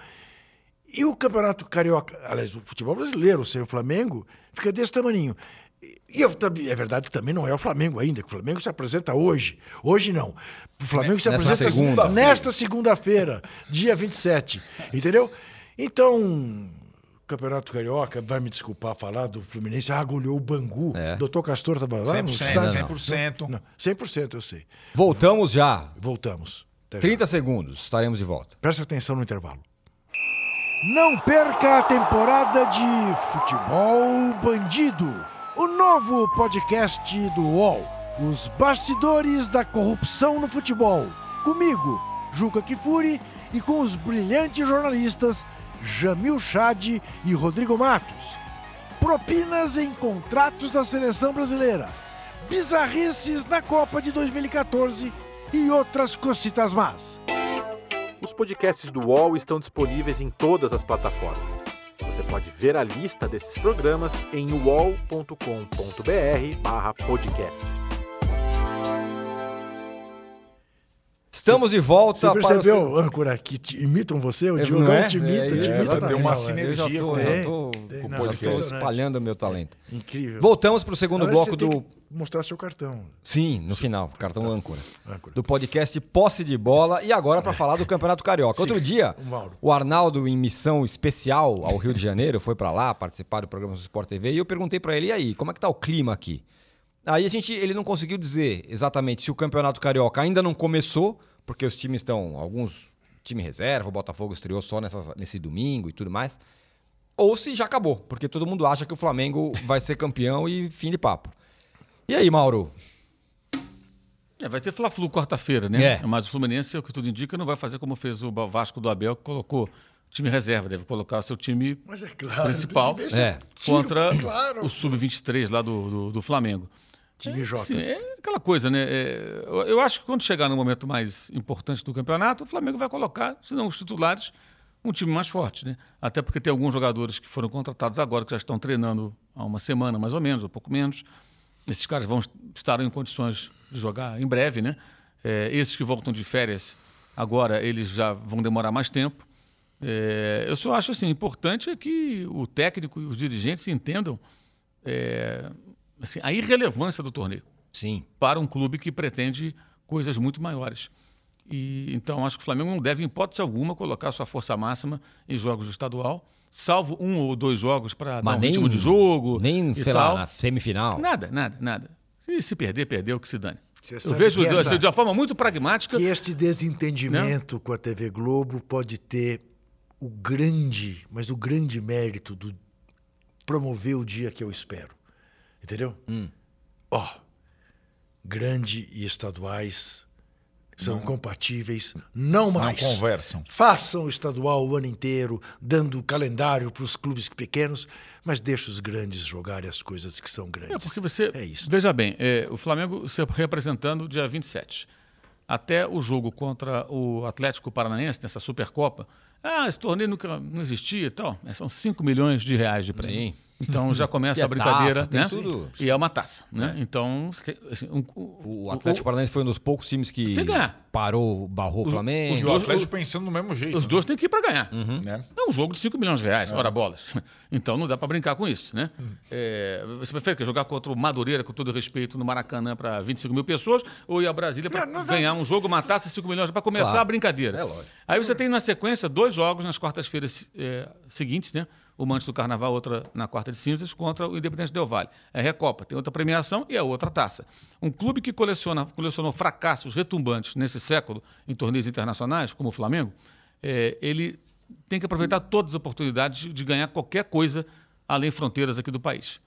E o campeonato carioca, aliás, o futebol brasileiro sem o Flamengo, fica desse tamaninho. E eu, é verdade que também não é o Flamengo ainda, que o Flamengo se apresenta hoje. Hoje não. O Flamengo se Nessa apresenta segunda. nesta segunda-feira, dia 27. Entendeu? Então, o Campeonato Carioca, vai me desculpar falar do Fluminense, agulhou o Bangu. É. Doutor Castor estava lá? no 100%, estádio? 100%. Não, 100% eu sei. Voltamos já. Voltamos. Até já. 30 segundos, estaremos de volta. Presta atenção no intervalo. Não perca a temporada de Futebol Bandido, o novo podcast do UOL. Os bastidores da corrupção no futebol. Comigo, Juca Kifuri, e com os brilhantes jornalistas Jamil Chad e Rodrigo Matos. Propinas em contratos da seleção brasileira. Bizarrices na Copa de 2014 e outras cocitas más. Os podcasts do UOL estão disponíveis em todas as plataformas. Você pode ver a lista desses programas em uol.com.br/podcasts. Estamos de volta Você para o percebeu, âncora, que te imitam você? O É, Diogão não é? te imita, É, te é, imita. Deu uma é? Eu já tô, já tô, já não, tô impressionante. espalhando o meu talento. Incrível. Voltamos para o segundo Aliás, bloco do. mostrar seu cartão. Sim, no final, cartão âncora. âncora. Do podcast Posse de Bola. E agora para falar do Campeonato Carioca. Outro dia, o o Arnaldo, em missão especial ao Rio de Janeiro, foi para lá participar do programa do Sport TV e eu perguntei para ele: e aí, como é que tá o clima aqui? Aí a gente, ele não conseguiu dizer exatamente se o Campeonato Carioca ainda não começou, porque os times estão, alguns time reserva, o Botafogo estreou só nessa- nesse domingo e tudo mais, ou se já acabou, porque todo mundo acha que o Flamengo vai ser campeão e fim de papo. E aí, Mauro? É, vai ter Fla-Flu quarta-feira, né? É. Mas o Fluminense, o que tudo indica, não vai fazer como fez o Vasco do Abel, que colocou time reserva. Deve colocar o seu time Mas é claro. Principal. É. contra claro. o Sub-23 lá do, do, do Flamengo. Time J. Assim, é aquela coisa, né? É, eu, acho que quando chegar no momento mais importante do campeonato, o Flamengo vai colocar, se não os titulares, um time mais forte, né? Até porque tem alguns jogadores que foram contratados agora, que já estão treinando há uma semana, mais ou menos, ou pouco menos. Esses caras vão estarem em condições de jogar em breve, né? É, esses que voltam de férias agora, eles já vão demorar mais tempo. É, eu só acho assim, importante é que o técnico e os dirigentes entendam é, assim, a irrelevância do torneio Sim. para um clube que pretende coisas muito maiores. E, então, acho que o Flamengo não deve, em hipótese alguma, colocar sua força máxima em jogos do estadual, salvo um ou dois jogos para dar um nem, ritmo de jogo. Nem, e sei tal. lá, na semifinal. Nada, nada, nada. Se, se perder, perdeu, que se dane. Você Eu vejo essa- de uma forma muito pragmática. Que este desentendimento com a TV Globo pode ter o grande, mas o grande mérito do promover o dia que eu espero. Entendeu? Ó, grande e estaduais são não Não mais. conversam. Façam o estadual o ano inteiro, dando calendário para os clubes pequenos, mas deixa os grandes jogarem as coisas que são grandes. É porque você. É isso. Veja bem, é, o Flamengo se representando dia 27. Até o jogo contra o Atlético Paranaense, nessa Supercopa. Ah, esse torneio nunca não existia e tal. São 5 milhões de reais de prêmio. Sim. Então já começa E a é brincadeira, taça, né? tudo. E é uma taça, né? Então, assim, um- O Atlético Paranaense foi um dos poucos times que Tem que ganhar. parou, barrou o Flamengo. os o dois- Atlético pensando do mesmo jeito. Os dois têm que ir para ganhar. né? É um jogo de 5 milhões de reais, ora bolas. Então não dá para brincar com isso, né? É, você prefere que jogar contra o Madureira, com todo respeito, no Maracanã para 25 mil pessoas, ou ir a Brasília para ganhar um jogo, matar esses 5 milhões para começar Claro. a brincadeira? É lógico. Aí você tem na sequência dois jogos nas quartas-feiras é, seguintes, né? Uma antes do Carnaval, outra na quarta de cinzas, contra o Independente Del Vale. É Recopa, tem outra premiação e a outra taça. Um clube que coleciona, colecionou fracassos retumbantes nesse século em torneios internacionais, como o Flamengo, é, ele tem que aproveitar todas as oportunidades de ganhar qualquer coisa além fronteiras aqui do país.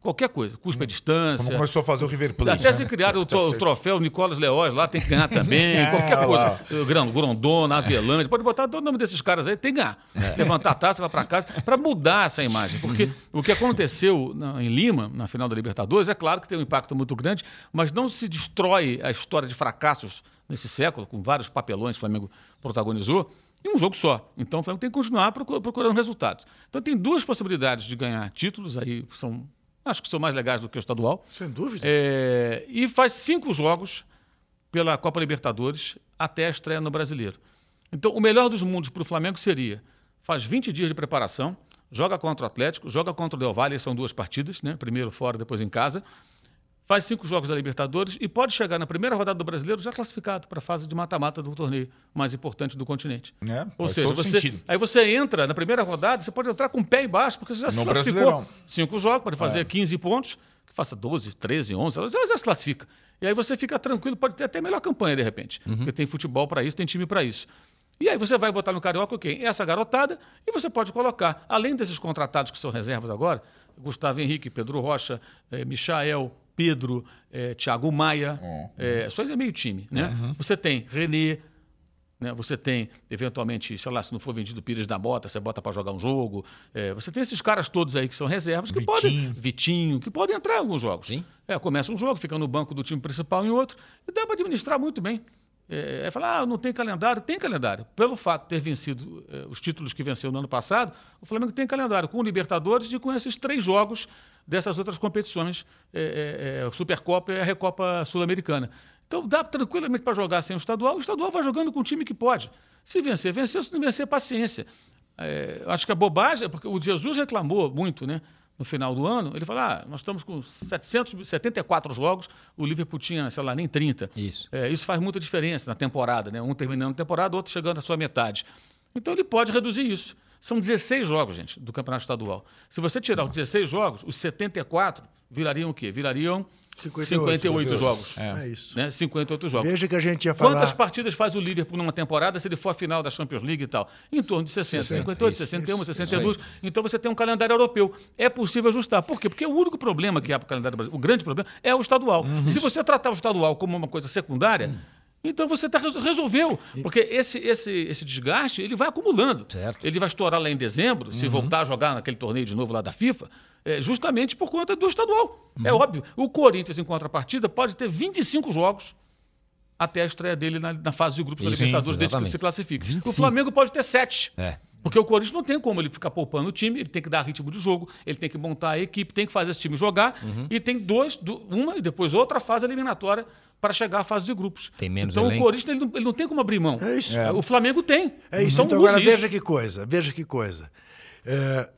Qualquer coisa, cuspe a distância. Como começou a fazer o River Plate. Até né? se criaram o, o troféu Nicolas Leoz lá, tem que ganhar também. qualquer É, coisa. lá. Grondona, Avelange, pode botar todo o nome desses caras aí, tem que ganhar. Levantar a taça, vai para casa, para mudar essa imagem. Porque o que aconteceu na- em Lima, na final da Libertadores, é claro que tem um impacto muito grande, mas não se destrói a história de fracassos nesse século, com vários papelões que o Flamengo protagonizou, em um jogo só. Então o Flamengo tem que continuar procu- procurando resultados. Então tem duas possibilidades de ganhar títulos, aí são, acho que são mais legais do que o estadual. Sem dúvida. É, e faz cinco jogos pela Copa Libertadores até a estreia no Brasileiro. Então, o melhor dos mundos para o Flamengo seria: faz 20 dias de preparação, joga contra o Atlético, joga contra o Del Valle, são duas partidas, né? primeiro fora, depois em casa. Faz cinco jogos da Libertadores e pode chegar na primeira rodada do Brasileiro já classificado para a fase de mata-mata do torneio mais importante do continente. É, Ou seja, você, sentido. aí você entra na primeira rodada, você pode entrar com o pé embaixo, porque você já se No classificou. Brasileirão. Cinco jogos, pode fazer É. 15 pontos, que faça 12, 13, 11, já, já se classifica. E aí você fica tranquilo, pode ter até melhor campanha de repente, porque tem futebol para isso, tem time para isso. E aí você vai botar no Carioca quem? Essa garotada, e você pode colocar, além desses contratados que são reservas agora, Gustavo Henrique, Pedro Rocha, eh, Michael, Pedro, eh, Thiago Maia, eh, só é meio time, né? Você tem René, né? Você tem, eventualmente, sei lá, se não for vendido o Pires da Bota, você bota para jogar um jogo. É, você tem esses caras todos aí que são reservas, que Vitinho. podem. Vitinho, que podem entrar em alguns jogos. Sim. É, começa um jogo, fica no banco do time principal em outro, e dá para administrar muito bem. É, é falar, ah, não tem calendário? Tem calendário. Pelo fato de ter vencido é, os títulos que venceu no ano passado, o Flamengo tem calendário com o Libertadores e com esses três jogos dessas outras competições, é, é, é, Supercopa e a Recopa Sul-Americana. Então dá tranquilamente para jogar sem o estadual. O estadual vai jogando com o time que pode. Se vencer, venceu. Se não vencer, paciência. É, acho que a bobagem, porque o Jesus reclamou muito, né? No final do ano, ele falou: ah, nós estamos com 774 jogos, o Liverpool tinha, sei lá, nem 30. Isso. É, isso faz muita diferença na temporada, né? Um terminando a temporada, outro chegando à sua metade. Então ele pode reduzir isso. São 16 jogos, gente, do Campeonato Estadual. Se você tirar os 16 jogos, os 74 virariam o quê? Virariam 58, 58 jogos. É, isso. Né? 58 jogos. Veja que a gente ia falar. Quantas partidas faz o Liverpool numa temporada se ele for à final da Champions League e tal? Em torno de 60, 60, 58, isso, 61, 62. Então você tem um calendário europeu. É possível ajustar. Por quê? Porque o único problema que há para o calendário brasileiro, o grande problema, é o estadual. Uhum. Se você tratar o estadual como uma coisa secundária, então você tá, resol- resolveu. Porque esse, esse, esse desgaste ele vai acumulando. Certo. Ele vai estourar lá em dezembro, Uhum. se voltar a jogar naquele torneio de novo lá da FIFA, é, justamente por conta do estadual. Uhum. É óbvio. O Corinthians, em contrapartida, pode ter 25 jogos até a estreia dele na, na fase de grupos da Libertadores, desde que ele se classifique. 25. O Flamengo pode ter 7. É. Porque o Corinthians não tem como ele ficar poupando o time, ele tem que dar ritmo de jogo, ele tem que montar a equipe, tem que fazer esse time jogar, Uhum. e tem dois, uma e depois outra fase eliminatória para chegar à fase de grupos. Tem menos Então elenco. o Corinthians ele não, ele não tem como abrir mão. É isso. O Flamengo tem. É isso. Então, Então, agora isso. veja que coisa, veja que coisa. É,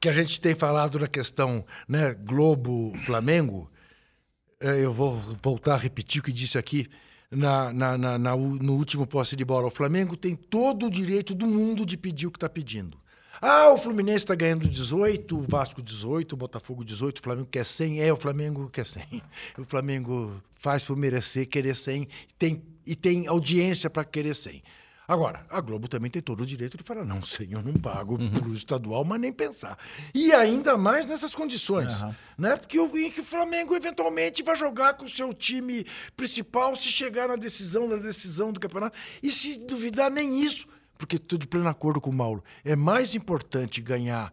que a gente tem falado na questão né, Globo-Flamengo. É, eu vou voltar a repetir o que disse aqui na, na- na- na no último posse de bola. O Flamengo tem todo o direito do mundo de pedir o que está pedindo. Ah, o Fluminense está ganhando 18, o Vasco 18, o Botafogo 18, o Flamengo quer 100. É, o Flamengo quer 100. O Flamengo faz por merecer, querer 100 tem, e tem audiência para querer 100. Agora, a Globo também tem todo o direito de falar: não, eu não pago Uhum. para o estadual, mas nem pensar. E ainda mais nessas condições. Né? Porque o, o Flamengo eventualmente vai jogar com o seu time principal se chegar na decisão, na decisão do campeonato. E se duvidar, nem isso. Porque estou de pleno acordo com o Mauro. É mais importante ganhar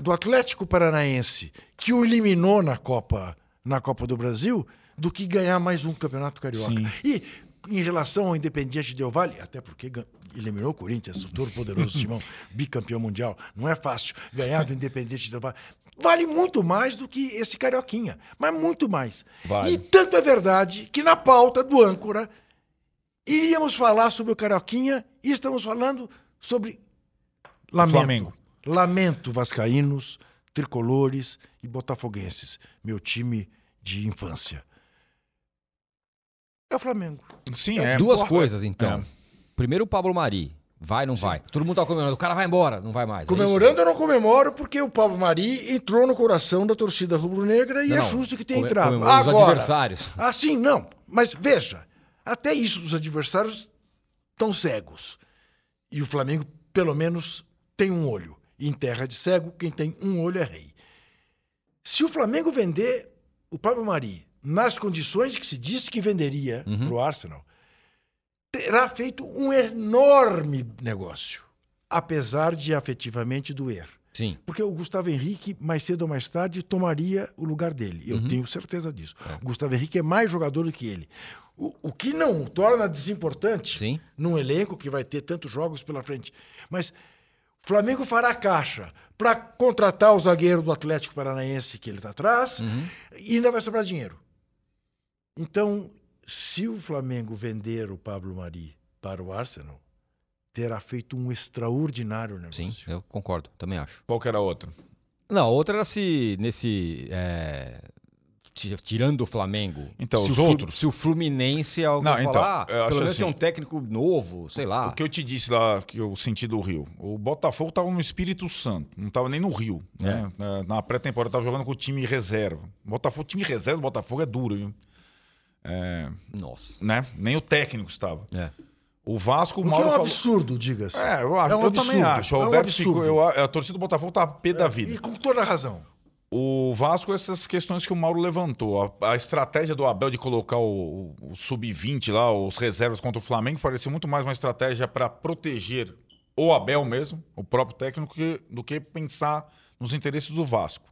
do Atlético Paranaense, que o eliminou na Copa, na Copa do Brasil, do que ganhar mais um campeonato carioca. Sim. E em relação ao Independiente Del Valle, até porque eliminou o Corinthians, o todo poderoso Simão, bicampeão mundial, não é fácil ganhar do Independiente Del Valle. Vale muito mais do que esse carioquinha, mas muito mais. Vale. E tanto é verdade que na pauta do âncora iríamos falar sobre o carioquinha e estamos falando sobre lamento. Flamengo. Lamento vascaínos, tricolores e botafoguenses, meu time de infância. É o Flamengo. Sim, é. Duas porra, coisas, então. é. Primeiro, o Pablo Mari. Vai, não vai? Todo mundo tá comemorando. O cara vai embora, não vai mais. é Comemorando, eu não comemoro porque o Pablo Mari entrou no coração da torcida rubro-negra e Não, é não. justo que tenha Come- entrado. comemora os Agora, adversários. Assim, não. Mas veja, até isso os adversários estão cegos. E o Flamengo, pelo menos, tem um olho. Em terra de cego, quem tem um olho é rei. Se o Flamengo vender o Pablo Mari nas condições que se disse que venderia Uhum. para o Arsenal, terá feito um enorme negócio, apesar de afetivamente doer. Sim. Porque o Gustavo Henrique, mais cedo ou mais tarde, tomaria o lugar dele. Eu Uhum. tenho certeza disso. O Gustavo Henrique é mais jogador do que ele. O, o que não o torna desimportante Sim. num elenco que vai ter tantos jogos pela frente. Mas o Flamengo fará caixa para contratar o zagueiro do Atlético Paranaense que ele está atrás Uhum. e ainda vai sobrar dinheiro. Então, se o Flamengo vender o Pablo Mari para o Arsenal, terá feito um extraordinário negócio. Sim, eu concordo, também acho. Qual que era a outra? Não, outra era se nesse. é, ti- Tirando o Flamengo. Então, se os o outros. Se o Fluminense alguém Não, então, falar, ah, pelo menos assim, tem um técnico novo, sei lá. O que eu te disse lá, que eu senti do Rio. O Botafogo tava no Espírito Santo, não tava nem no Rio. né? Na- pré-temporada tava jogando com o time reserva. Botafogo, o time reserva do Botafogo é duro, viu? Nossa. Né? Nem o técnico estava. É. O Vasco, o O que é Mauro um falou. absurdo, diga-se. É, eu, acho, É um eu também absurdo, acho. O é um Alberto absurdo. ficou. eu- a torcida do Botafogo tá pé da vida. E com toda a razão. O Vasco, essas questões que o Mauro levantou. A, a estratégia do Abel de colocar o, o- o sub-20 lá, os reservas contra o Flamengo, parecia muito mais uma estratégia para proteger o Abel mesmo, o próprio técnico, que- do que pensar nos interesses do Vasco.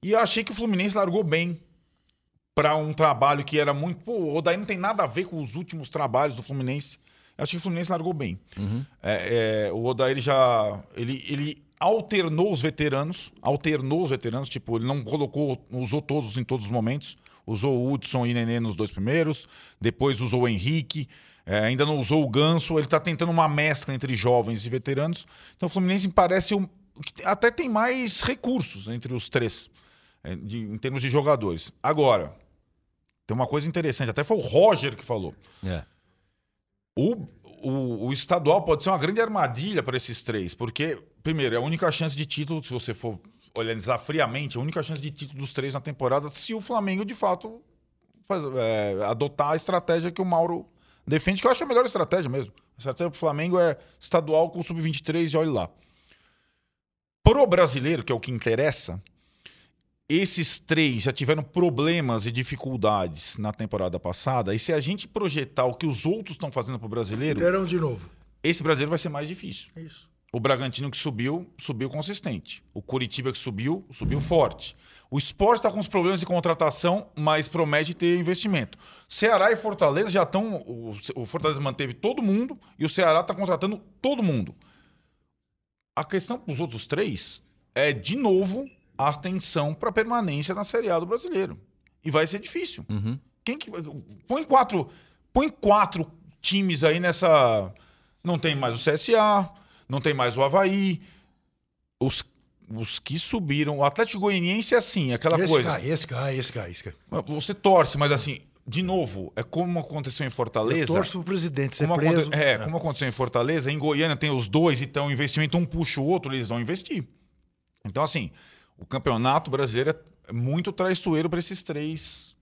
E eu achei que o Fluminense largou bem para um trabalho que era muito. Pô, o daí não tem nada a ver com os últimos trabalhos do Fluminense. Eu achei que o Fluminense largou bem. É, é, o Odair já. Ele, ele alternou os veteranos, alternou os veteranos, tipo, ele não colocou, usou todos em todos os momentos. Usou o Hudson e Nenê nos dois primeiros, depois usou o Henrique, é, ainda não usou o Ganso. Ele tá tentando uma mescla entre jovens e veteranos. Então o Fluminense parece um, até tem mais recursos entre os três, é, de- em termos de jogadores. Agora, tem uma coisa interessante, até foi o Roger que falou. É. O, o, o estadual pode ser uma grande armadilha para esses três, porque, primeiro, é a única chance de título, se você for analisar friamente, a única chance de título dos três na temporada, se o Flamengo, de fato, faz- é, adotar a estratégia que o Mauro defende, que eu acho que é a melhor estratégia mesmo. A estratégia do Flamengo é estadual com o sub-23 e olha lá. Pro brasileiro, que é o que interessa, esses três já tiveram problemas e dificuldades na temporada passada, e se a gente projetar o que os outros estão fazendo pro brasileiro, Terão de novo. esse brasileiro vai ser mais difícil. É isso. O Bragantino que subiu, subiu consistente. O Curitiba que subiu, subiu forte. O esporte está com os problemas de contratação, mas promete ter investimento. Ceará e Fortaleza já estão. O, o Fortaleza manteve todo mundo e o Ceará está contratando todo mundo. A questão para os outros três é, de novo, atenção para permanência na Série A do brasileiro. E vai ser difícil. Uhum. Quem que... Põe quatro. Põe quatro times aí nessa. Não tem mais o CSA, não tem mais o Havaí. Os, os que subiram. O Atlético Goianiense é assim, aquela esse coisa. cai, esse cai, esse cai, esse cai. Você torce, mas assim, de novo, é como aconteceu em Eu Fortaleza. torço pro presidente ser Como, preso. aconte- é, como aconteceu em Fortaleza, em Goiânia tem os dois, então o investimento um puxa o outro, eles vão investir. Então, assim, o campeonato brasileiro é muito traiçoeiro para esses três.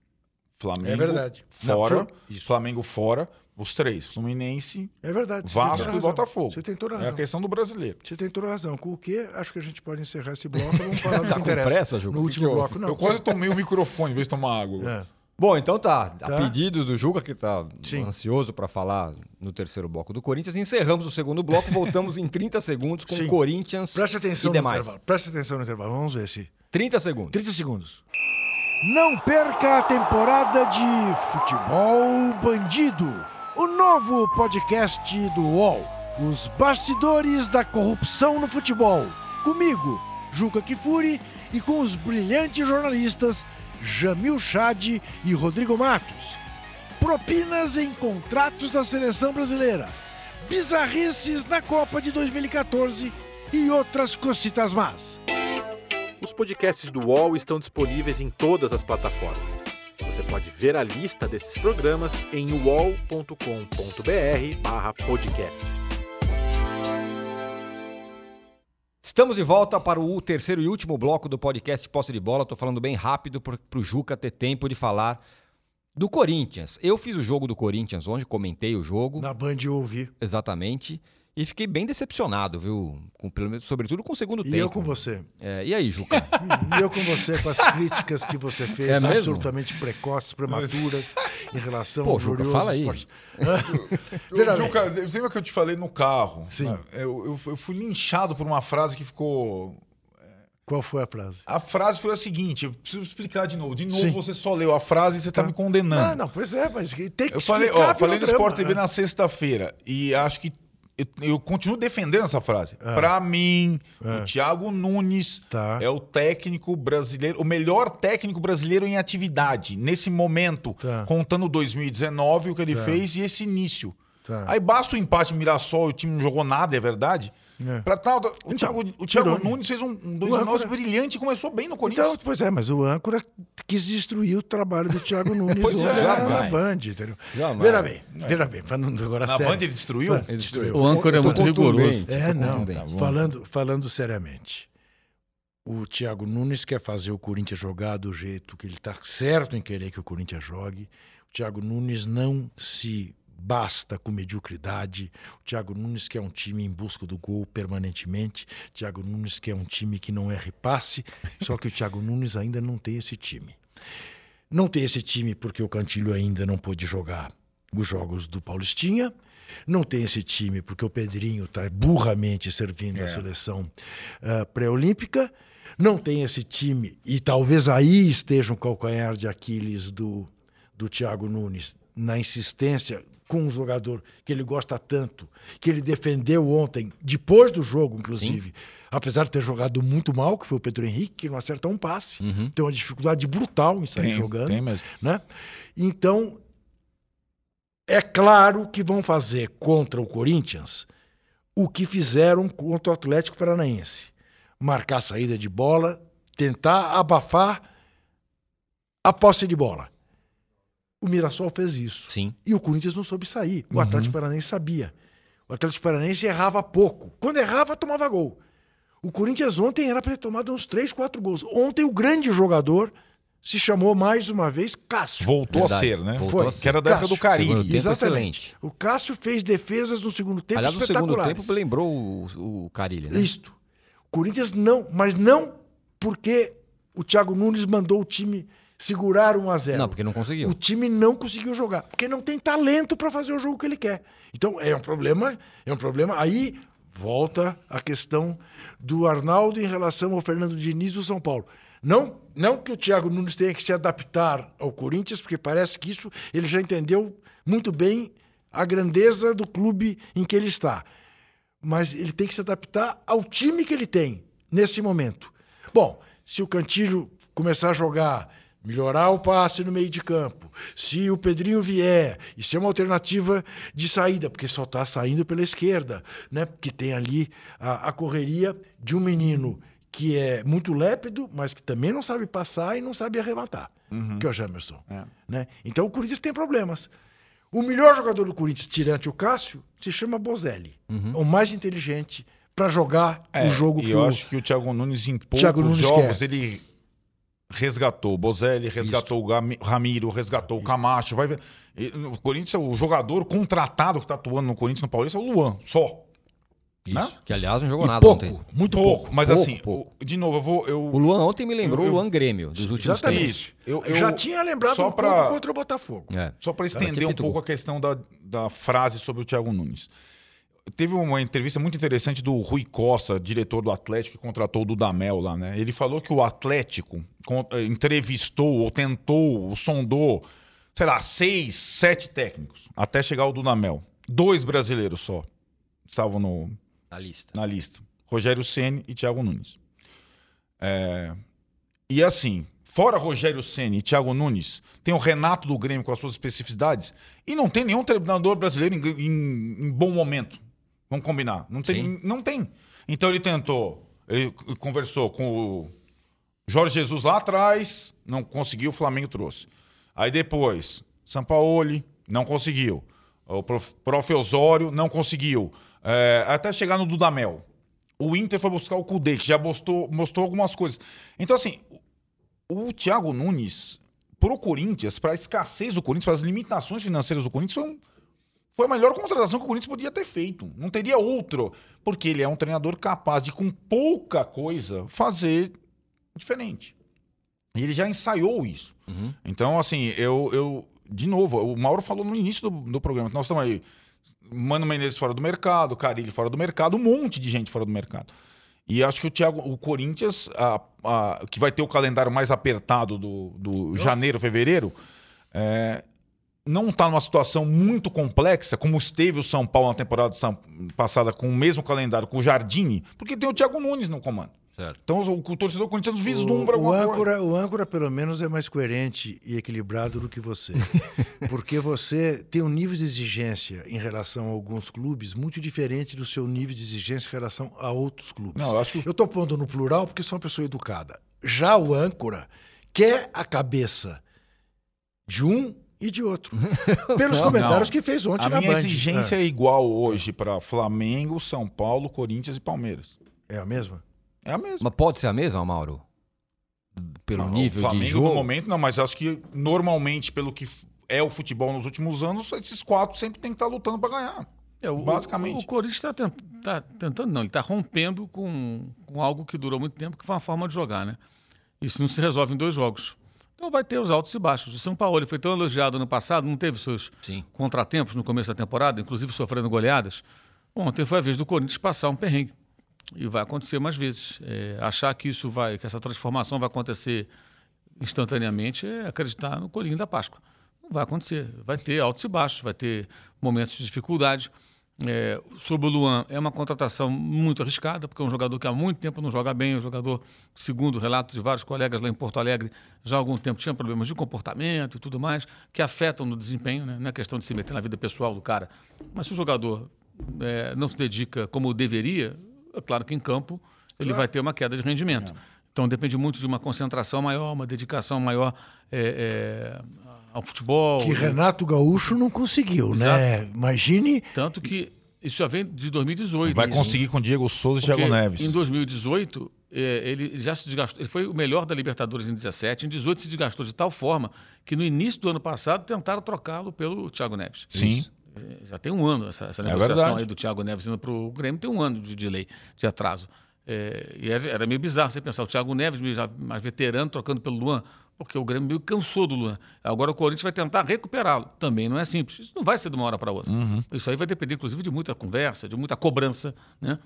Flamengo É verdade. Não, fora, Fla- isso. Flamengo fora, os três, Fluminense, É verdade. Vasco a e. Botafogo. Você tem toda a É a razão. questão do brasileiro. Você tem toda a razão. Com o quê? Acho que a gente pode encerrar esse bloco. Vamos falar do Tá que com interessa. pressa, Juca? No último bloco, não. Eu quase tomei o microfone em vez de tomar água. É. Bom, então tá. Tá. A pedidos do Juca, que tá Sim. ansioso para falar no terceiro bloco do Corinthians, encerramos o segundo bloco, voltamos em 30 segundos com Sim. Corinthians Presta atenção e no demais. intervalo. Presta atenção no intervalo. Vamos ver se. 30 segundos. 30 segundos. Não perca a temporada de Futebol Bandido, o novo podcast do UOL. Os bastidores da corrupção no futebol. Comigo, Juca Kifuri, e com os brilhantes jornalistas Jamil Chad e Rodrigo Matos. Propinas em contratos da seleção brasileira. Bizarrices na Copa de 2014 e outras cocitas más. Os podcasts do UOL estão disponíveis em todas as plataformas. Você pode ver a lista desses programas em uol.com.br/podcasts. Estamos de volta para o terceiro e último bloco do podcast Posse de Bola. Estou falando bem rápido para o Juca ter tempo de falar do Corinthians. Eu fiz o jogo do Corinthians ontem, comentei o jogo. Na Band eu ouvi. Exatamente. E fiquei bem decepcionado, viu? Com, pelo menos, sobretudo com o segundo E tempo. eu com você. É, e aí, Juca? E eu com você, com as críticas que você fez, É absolutamente precoces, prematuras, em relação Pô, ao Juca, fala aí. esporte. Veja bem, Juca, lembra que eu te falei no carro? Sim. né? Eu, eu, eu fui linchado por uma frase que ficou. qual foi a frase? A frase foi a seguinte: eu preciso explicar de novo. De novo, Sim. você só leu a frase e você tá, Tá. me condenando. Ah, não, pois é, mas tem que Eu falei, explicar ó, falei no pelo Sport TV né? na sexta-feira e acho que eu, eu continuo defendendo essa frase. Pra mim, o Thiago Nunes É. Tá. é o técnico brasileiro, o melhor técnico brasileiro em atividade nesse momento, Tá. contando 2019 o que ele fez e esse início. Tá. Aí basta o empate Mirassol, o time não jogou nada, é verdade. É. Pra tal, o Thiago, o Thiago tirou, né? Nunes fez um, um 2019 âncora- brilhante e começou bem no Corinthians. Então, pois é, mas o âncora quis destruir o trabalho do Thiago Nunes Pois é, ontem na- na. Band, entendeu? Jamais. Veja bem, veja bem, falando agora Na sério. Band ele destruiu? Fa- destruiu. O âncora é muito rigoroso. É, não. contundente. falando, falando seriamente. O Thiago Nunes quer fazer o Corinthians jogar do jeito que ele está certo em querer que o Corinthians jogue. O Thiago Nunes não se basta com mediocridade. O Thiago Nunes quer um time em busca do gol permanentemente. O Thiago Nunes quer um time que não erre passe. Só que o Thiago Nunes ainda não tem esse time. Não tem esse time porque o Cantilho ainda não pôde jogar os jogos do Paulistinha. Não tem esse time porque o Pedrinho está burramente servindo a seleção ah, pré-olímpica. Não tem esse time, e talvez aí esteja um calcanhar de Aquiles do, do Thiago Nunes, na insistência com um jogador que ele gosta tanto, que ele defendeu ontem, depois do jogo, inclusive, apesar de ter jogado muito mal, que foi o Pedro Henrique, que não acerta um passe, tem uma dificuldade brutal em sair Tem, jogando tem mesmo. né? Então, é claro que vão fazer contra o Corinthians o que fizeram contra o Atlético Paranaense. Marcar a saída de bola, tentar abafar a posse de bola. O Mirassol fez isso. Sim. E o Corinthians não soube sair. O Atlético Paranaense sabia. O Atlético Paranaense errava pouco. Quando errava, tomava gol. O Corinthians ontem era para ter tomado uns 3, 4 gols. Ontem o grande jogador se chamou mais uma vez Cássio. Voltou Verdade. a ser, né? Voltou Foi. a ser. Que era da época do Cássio. Carilli. Segundo tempo, Exatamente. excelente. O Cássio fez defesas no segundo tempo Aliás, o segundo espetaculares. tempo lembrou o, o Carilli, né? Isto. O Corinthians não, mas não porque o Thiago Nunes mandou o time segurar 1 a 0. Não, porque não conseguiu. O time não conseguiu jogar, porque não tem talento para fazer o jogo que ele quer. Então é um problema, é um problema. Aí volta a questão do Arnaldo em relação ao Fernando Diniz do São Paulo. Não, não que o Thiago Nunes tenha que se adaptar ao Corinthians, porque parece que isso ele já entendeu muito bem a grandeza do clube em que ele está. Mas ele tem que se adaptar ao time que ele tem nesse momento. Bom, se o Cantilho começar a jogar, melhorar o passe no meio de campo, se o Pedrinho vier e ser uma alternativa de saída, porque só está saindo pela esquerda, né? Porque tem ali a, a correria de um menino que é muito lépido, mas que também não sabe passar e não sabe arrematar, que é o Jamerson. Né? Então o Corinthians tem problemas. O melhor jogador do Corinthians, tirante o Cássio, se chama Bozelli. O mais inteligente para jogar É, o jogo que eu o... acho que o Thiago Nunes, poucos Thiago Nunes jogos, quer. ele resgatou o Bozelli, resgatou o Gami- Ramiro, resgatou o Camacho. Vai ver. E O Corinthians, o jogador contratado que tá atuando no Corinthians no Paulista é o Luan, só. Isso. né? Que, aliás, não jogou E nada pouco, ontem. muito Pouco, pouco. mas pouco, assim, pouco. o- de novo, eu vou. Eu, O Luan ontem me lembrou Eu- eu- o Luan Grêmio dos últimos Exatamente. tempos. Isso. Eu, já tinha lembrado só um pra- pouco contra o Botafogo. É. Só para estender um pouco gol. a questão da, da frase sobre o Thiago Nunes. Teve uma entrevista muito interessante do Rui Costa, diretor do Atlético, que contratou o Dudamel lá, né? Ele falou que o Atlético eh, entrevistou, ou tentou, ou sondou, sei lá, seis, sete técnicos, até chegar o Dudamel. Dois brasileiros só estavam no, Na lista. na lista. Rogério Ceni e Thiago Nunes. É, E assim, fora Rogério Ceni e Thiago Nunes, tem o Renato do Grêmio com as suas especificidades e não tem nenhum treinador brasileiro em, em- em bom momento. Vamos combinar. Não tem, Sim. não tem. Então ele tentou, ele conversou com o Jorge Jesus lá atrás, não conseguiu, o Flamengo trouxe. Aí depois, Sampaoli, não conseguiu. O prof, prof. Osório, não conseguiu. É, até chegar no Dudamel. O Inter foi buscar o Kudê, que já mostrou, mostrou algumas coisas. Então, assim, o, o Thiago Nunes, pro Corinthians, para a escassez do Corinthians, para as limitações financeiras do Corinthians, foi um, Foi a melhor contratação que o Corinthians podia ter feito. Não teria outro. Porque ele é um treinador capaz de, com pouca coisa, fazer diferente. E ele já ensaiou isso. Então, assim, eu, eu. De novo, o Mauro falou no início do, do programa que nós estamos aí. Mano Menezes fora do mercado, Carilli fora do mercado, um monte de gente fora do mercado. E acho que o Thiago, o Corinthians, a- a- que vai ter o calendário mais apertado do, do janeiro, fevereiro, é, não está numa situação muito complexa, como esteve o São Paulo na temporada passada, com o mesmo calendário, com o Jardine, porque tem o Thiago Nunes no comando. Certo. Então o, o torcedor corintiano vislumbra o, o, âncora, o âncora, pelo menos, é mais coerente e equilibrado do que você. Porque você tem um nível de exigência em relação a alguns clubes muito diferente do seu nível de exigência em relação a outros clubes. Não, eu acho que Eu estou pondo no plural porque sou uma pessoa educada. Já o âncora quer a cabeça de um e de outro. Pelos Não, comentários não. que fez ontem A na minha Band. exigência é. igual hoje para Flamengo, São Paulo, Corinthians e Palmeiras. É, é a mesma? É a mesma. Mas pode ser a mesma, Mauro? Pelo Não, nível o Flamengo de jogo? no momento não, mas acho que normalmente pelo que é o futebol nos últimos anos, esses quatro sempre tem que estar lutando para ganhar. É, o, Basicamente. O, o Corinthians está tá tentando, não, ele está rompendo com, com algo que durou muito tempo, que foi uma forma de jogar, né? Isso não se resolve em dois jogos. Então vai ter os altos e baixos. O São Paulo ele foi tão elogiado no passado, não teve seus Sim. contratempos no começo da temporada, inclusive sofrendo goleadas. Ontem foi a vez do Corinthians passar um perrengue. E vai acontecer mais vezes. É, achar que isso vai, que essa transformação vai acontecer instantaneamente é acreditar no colinho da Páscoa. Não vai acontecer. Vai ter altos e baixos, vai ter momentos de dificuldade. É, sobre o Luan, é uma contratação muito arriscada, porque é um jogador que há muito tempo não joga bem, um jogador, segundo relatos de vários colegas lá em Porto Alegre, já há algum tempo tinha problemas de comportamento e tudo mais, que afetam no desempenho, né? não é questão de se meter na vida pessoal do cara. Mas se o jogador é, não se dedica como deveria, é claro que em campo ele vai ter uma queda de rendimento. Então depende muito de uma concentração maior, uma dedicação maior é, é, ao futebol. Que né? Renato Gaúcho não conseguiu, né? Imagine Tanto que isso já vem de 2018. Vai Isso. conseguir com Diego Souza e Porque Thiago Neves. Em 2018, eh, ele já se desgastou. Ele foi o melhor da Libertadores em 17. Em 18 se desgastou de tal forma que no início do ano passado tentaram trocá-lo pelo Thiago Neves. Sim. Eh, Já tem um ano essa, essa É negociação verdade. aí do Thiago Neves indo para o Grêmio, tem um ano de delay, de atraso. Eh, e era, era meio bizarro você pensar o Thiago Neves, mais veterano, trocando pelo Luan, porque o Grêmio meio cansou do Luan. Agora o Corinthians vai tentar recuperá-lo. Também não é simples. Isso não vai ser de uma hora para outra. Uhum. Isso aí vai depender, inclusive, de muita conversa, de muita cobrança, né?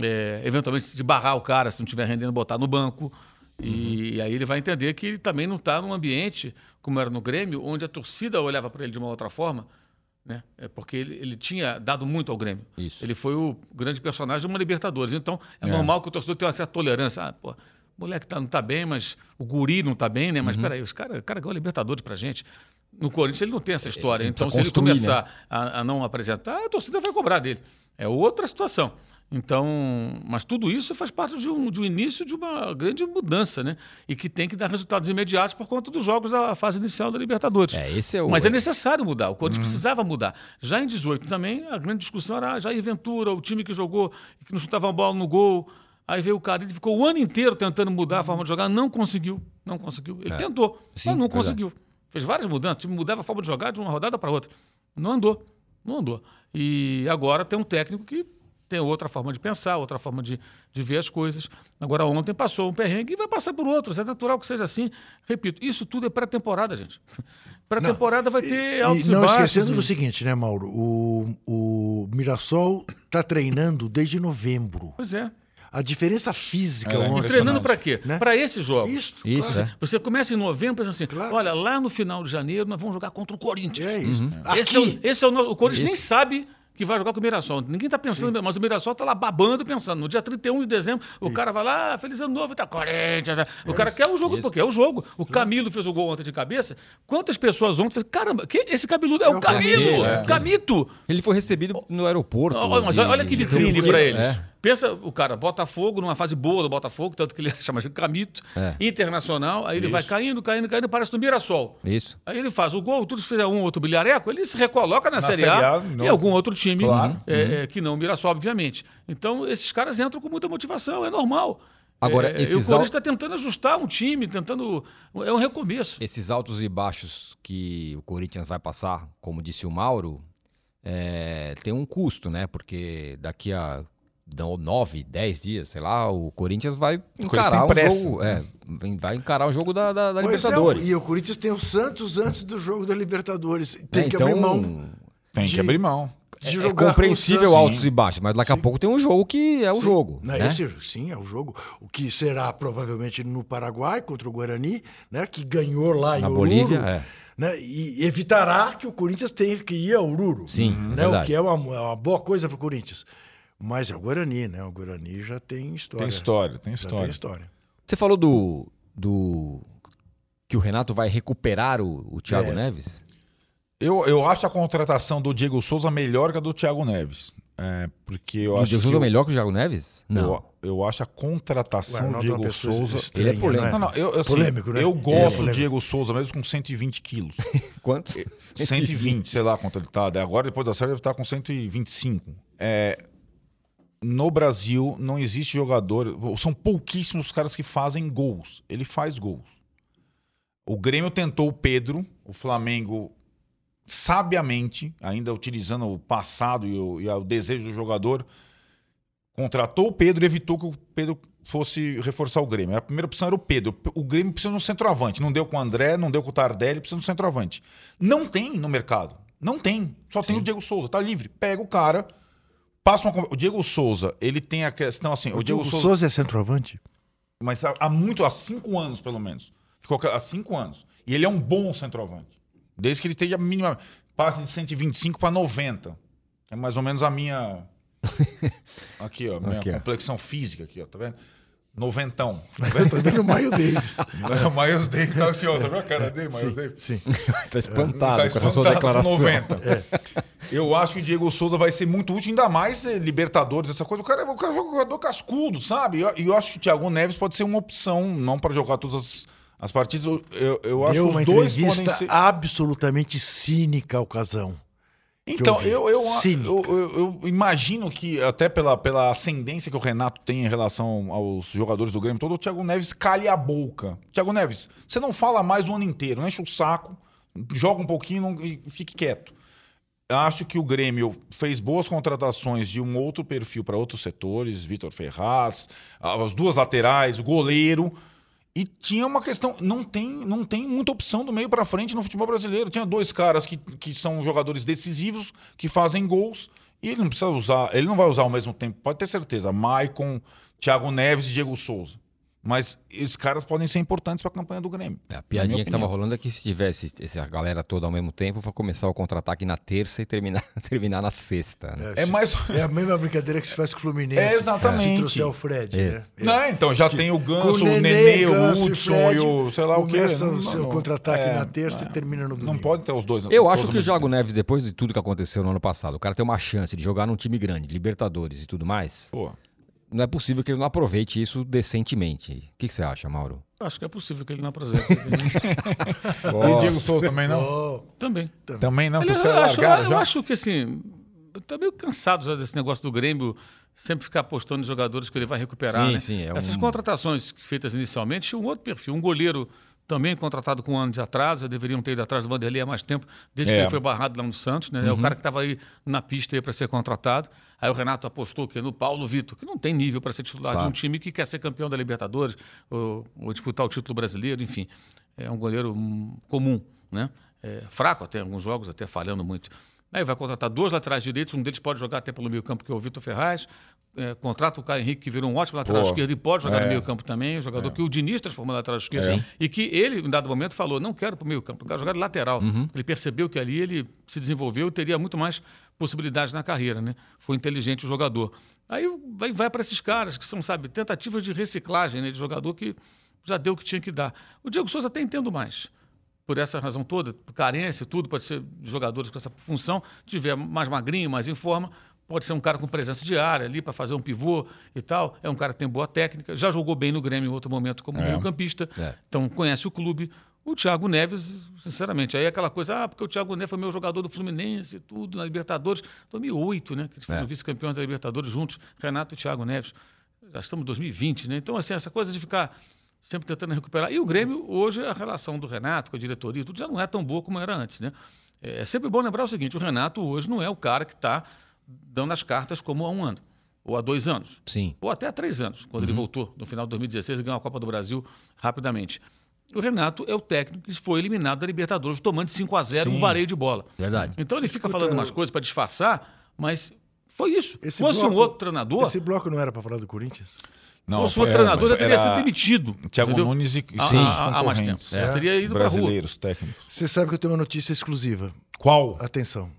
É, eventualmente, de barrar o cara, se não estiver rendendo, botar no banco. E, Uhum. aí ele vai entender que ele também não está num ambiente, como era no Grêmio, onde a torcida olhava para ele de uma outra forma, né? É porque ele, ele tinha dado muito ao Grêmio. Isso. Ele foi o grande personagem de uma Libertadores. Então, é, normal que o torcedor tenha uma certa tolerância. Ah, pô, o moleque tá, não tá bem, mas o guri não tá bem, né? Uhum. Mas peraí, os cara, o cara ganhou a Libertadores pra gente. No Corinthians ele não tem essa história. Ele então, se ele construir, né? começar a, a não apresentar, a torcida vai cobrar dele. É outra situação. Então, mas tudo isso faz parte de um, de um início de uma grande mudança, né? E que tem que dar resultados imediatos por conta dos jogos da fase inicial da Libertadores. É, esse é o. Mas é necessário mudar. O Corinthians precisava mudar. Já em 18 também, a grande discussão era Jair Ventura, o time que jogou, que não chutava a bola no gol. Aí veio o cara, ele ficou o ano inteiro tentando mudar a forma de jogar, não conseguiu. Não conseguiu. Ele tentou, Sim, mas não verdade. conseguiu. Fez várias mudanças, o time mudava a forma de jogar de uma rodada para outra. Não andou. Não andou. E agora tem um técnico que tem outra forma de pensar, outra forma de, de ver as coisas. Agora, ontem passou um perrengue e vai passar por outros. É natural que seja assim. Repito, isso tudo é pré-temporada, gente. Pré-temporada vai ter E altos e, não baixos. esquecendo e- do seguinte, né, Mauro? O, o Mirassol está treinando desde novembro. Pois é. A diferença física É, ontem. E treinando para quê? Né? Para esses jogos. Isso, Isso, claro. é. Você começa em novembro pensando assim: Claro. olha, lá no final de janeiro nós vamos jogar contra o Corinthians. É isso. Uhum. Esse, é o, Aqui, esse é o nosso. O Corinthians nem sabe que vai jogar com o Mirassol. Ninguém está pensando, mas o Mirassol está lá babando pensando. No dia 31 de dezembro, o cara vai lá, ah, feliz ano novo, tá Corinthians. já. O cara quer o jogo, porque é o jogo. O Camilo fez o gol ontem de cabeça. Quantas pessoas ontem falaram, caramba, que, esse cabeludo é, o o Camilo, Camilo, é. Camito. Ele foi recebido no aeroporto. Olha, mas olha que vitrine para eles. É. Pensa, o cara, Botafogo, numa fase boa do Botafogo, tanto que ele chama de Camito, É. internacional, aí ele vai Isso. caindo, caindo, caindo, parece no Mirassol. Isso. Aí ele faz o gol, tudo se fizer um ou outro bilhareco, ele se recoloca na, Na Série A, A, e algum outro time Claro. é, é, que não o Mirassol, obviamente. Então, esses caras entram com muita motivação, é normal. Agora, é, e o esses Corinthians está tentando ajustar um time, tentando. É um recomeço. Esses altos e baixos que o Corinthians vai passar, como disse o Mauro, é, tem um custo, né? Porque daqui a dão nove, dez dias, sei lá, o Corinthians vai encarar o jogo. É, vai encarar o jogo da, da- da é, Libertadores. e o Corinthians tem o Santos antes do jogo da Libertadores. Tem É, que então, abrir mão Tem de- que abrir mão. de É compreensível altos e baixos, mas daqui a pouco tem um jogo que é o jogo. Não, né? esse, sim, é o jogo. O que será provavelmente no Paraguai contra o Guarani, né? Que ganhou lá em Na Oruro, Bolívia, é. né? E evitará que o Corinthians tenha que ir a Oruro. Sim, né? verdade. O que é uma, é uma boa coisa para o Corinthians. Mas é o Guarani, né? O Guarani já tem história. Tem história, tem Já história. tem história. Você falou do, do. que o Renato vai recuperar o, o Thiago É. Neves? Eu, eu acho a contratação do Diego Souza melhor que a do Thiago Neves. É, porque eu o acho Diego que Souza é melhor que o Thiago Neves? Eu, eu acho a contratação do não é Diego Souza. estranha, ele é polêmico. né? Não, não, eu, assim, Polêmico, né? eu é gosto do polêmico. Diego Souza, mesmo com 120 quilos. Quantos? 120, sei lá quanto ele tá. Daí Agora, depois da série, ele tá com 125. É, no Brasil, não existe jogador. São pouquíssimos os caras que fazem gols. Ele faz gols. O Grêmio tentou o Pedro, o Flamengo, sabiamente, ainda utilizando o passado e o, e o desejo do jogador, contratou o Pedro e evitou que o Pedro fosse reforçar o Grêmio. A primeira opção era o Pedro. O Grêmio precisa de um centroavante. Não deu com o André, não deu com o Tardelli, precisa de um centroavante. Não tem no mercado. Não tem. Só tem o Diego Souza. Tá livre. Pega o cara, passa uma... O Diego Souza, ele tem a questão assim... O Diego Souza é centroavante? Mas há, há muito, há cinco anos, pelo menos. Ficou há cinco anos. E ele é um bom centroavante. Desde que ele esteja minimamente. Passa de 125 para 90. É mais ou menos a minha. Aqui, ó. Minha ó. complexão física aqui, ó. Tá vendo? Noventão. Vendo o Maio Davis. o Miles Davis tá assim, ó. Tá vendo a cara dele, Miles Davis? Sim. tá espantado Tá com essa sua declaração. com 90. Eu acho que o Diego Souza vai ser muito útil, ainda mais eh, Libertadores, essa coisa. O cara, o cara é um jogador cascudo, sabe? E eu, eu acho que o Thiago Neves pode ser uma opção, não para jogar todas as, as partidas. Eu, eu, eu acho Deu que uma os dois podem entrevista ser. absolutamente cínica ao casão. Então, eu, eu, eu, eu- eu imagino que, até pela, pela ascendência que o Renato tem em relação aos jogadores do Grêmio todo, o Thiago Neves calha a boca. Thiago Neves, você não fala mais o ano inteiro, não enche o saco, joga um pouquinho não- e fique quieto. Acho que o Grêmio fez boas contratações de um outro perfil para outros setores, Vitor Ferraz, as duas laterais, o goleiro. E tinha uma questão, não tem, não tem muita opção do meio para frente no futebol brasileiro. Tinha dois caras que, que são jogadores decisivos, que fazem gols, e ele não precisa usar, ele não vai usar ao mesmo tempo, pode ter certeza. Maicon, Thiago Neves e Diego Souza. Mas esses caras podem ser importantes para a campanha do Grêmio. É, a piadinha que tava opinião. rolando é que se tivesse essa galera toda ao mesmo tempo, vai começar o contra-ataque na terça e terminar, terminar na sexta. Né? É mais. É a mesma brincadeira que se faz com o Fluminense. É, exatamente. Se trouxer o Fred. É. Né? Não, então já tem o Ganso, o Nenê, o Ganso e Hudson Fred, e o sei lá o que. Começa o seu contra-ataque é, na terça e termina no domingo. Não pode ter os dois. Eu acho que o Thiago tempo. Neves, depois de tudo que aconteceu no ano passado, o cara tem uma chance de jogar num time grande, Libertadores e tudo mais. Pô, Não é possível que ele não aproveite isso decentemente. O que, que você acha, Mauro? Acho que é possível que ele não apresente. E o Diego Souza também não? Oh, Também. Também não, que Aliás, os eu, acho, eu já. acho que assim, tá meio cansado já desse negócio do Grêmio sempre ficar apostando em jogadores que ele vai recuperar. Sim, né? sim, é Essas um- contratações feitas inicialmente tinham um outro perfil. Um goleiro também contratado com um ano de atraso, já deveriam ter ido atrás do Vanderlei há mais tempo, desde que É. ele foi barrado lá no Santos, né? É o cara que estava aí na pista para ser contratado. Aí o Renato apostou que no Paulo Vitor, que não tem nível para ser titular Claro. de um time que quer ser campeão da Libertadores ou, ou disputar o título brasileiro, enfim. É um goleiro hum, comum, né? É, fraco até em alguns jogos, até falhando muito. Aí vai contratar dois laterais direitos, um deles pode jogar até pelo meio campo, que é o Vitor Ferraz. É, contrata o Caio Henrique, que virou um ótimo lateral Pô, esquerdo e pode jogar é. no meio campo também, um jogador que o Diniz transformou no lateral esquerdo. É. E que ele, em dado momento, falou: não quero para o meio campo, quero jogar de lateral. Uhum. Ele percebeu que ali ele se desenvolveu e teria muito mais possibilidades na carreira, né? Foi inteligente o jogador. Aí vai, vai para esses caras que são, sabe, tentativas de reciclagem né, de jogador que já deu o que tinha que dar. O Diego Souza até entendo mais. Por essa razão toda, carência, tudo, pode ser jogadores com essa função. Tiver mais magrinho, mais em forma, pode ser um cara com presença de área ali para fazer um pivô e tal. É um cara que tem boa técnica, já jogou bem no Grêmio em outro momento como meio-campista. É. Então conhece o clube. O Thiago Neves, sinceramente, aí é aquela coisa, ah, porque o Thiago Neves foi meu jogador do Fluminense e tudo, na Libertadores. 2008, né? Que eles foram É. vice-campeões da Libertadores juntos, Renato e Thiago Neves. Já estamos em 2020, né? Então, assim, essa coisa de ficar sempre tentando recuperar. E o Grêmio, hoje, a relação do Renato com a diretoria, tudo já não é tão boa como era antes, né? É sempre bom lembrar o seguinte: o Renato hoje não é o cara que está dando as cartas como há um ano, ou há dois anos, Sim. ou até há três anos, quando ele voltou no final de 2016 e ganhou a Copa do Brasil rapidamente. O Renato é o técnico que foi eliminado da Libertadores, tomando de 5 a 0 um Sim. vareio de bola. Verdade. Então ele fica Escuta, falando umas coisas para disfarçar, mas foi isso. Esse Se fosse um bloco- outro treinador, Esse bloco não era para falar do Corinthians? Não, se fosse outro era- treinador, já teria sido demitido. Thiago entendeu? Nunes e Há- seus há- há mais tempo. É, teria ido pra rua. brasileiros técnicos. Você sabe que eu tenho uma notícia exclusiva. Qual? Atenção.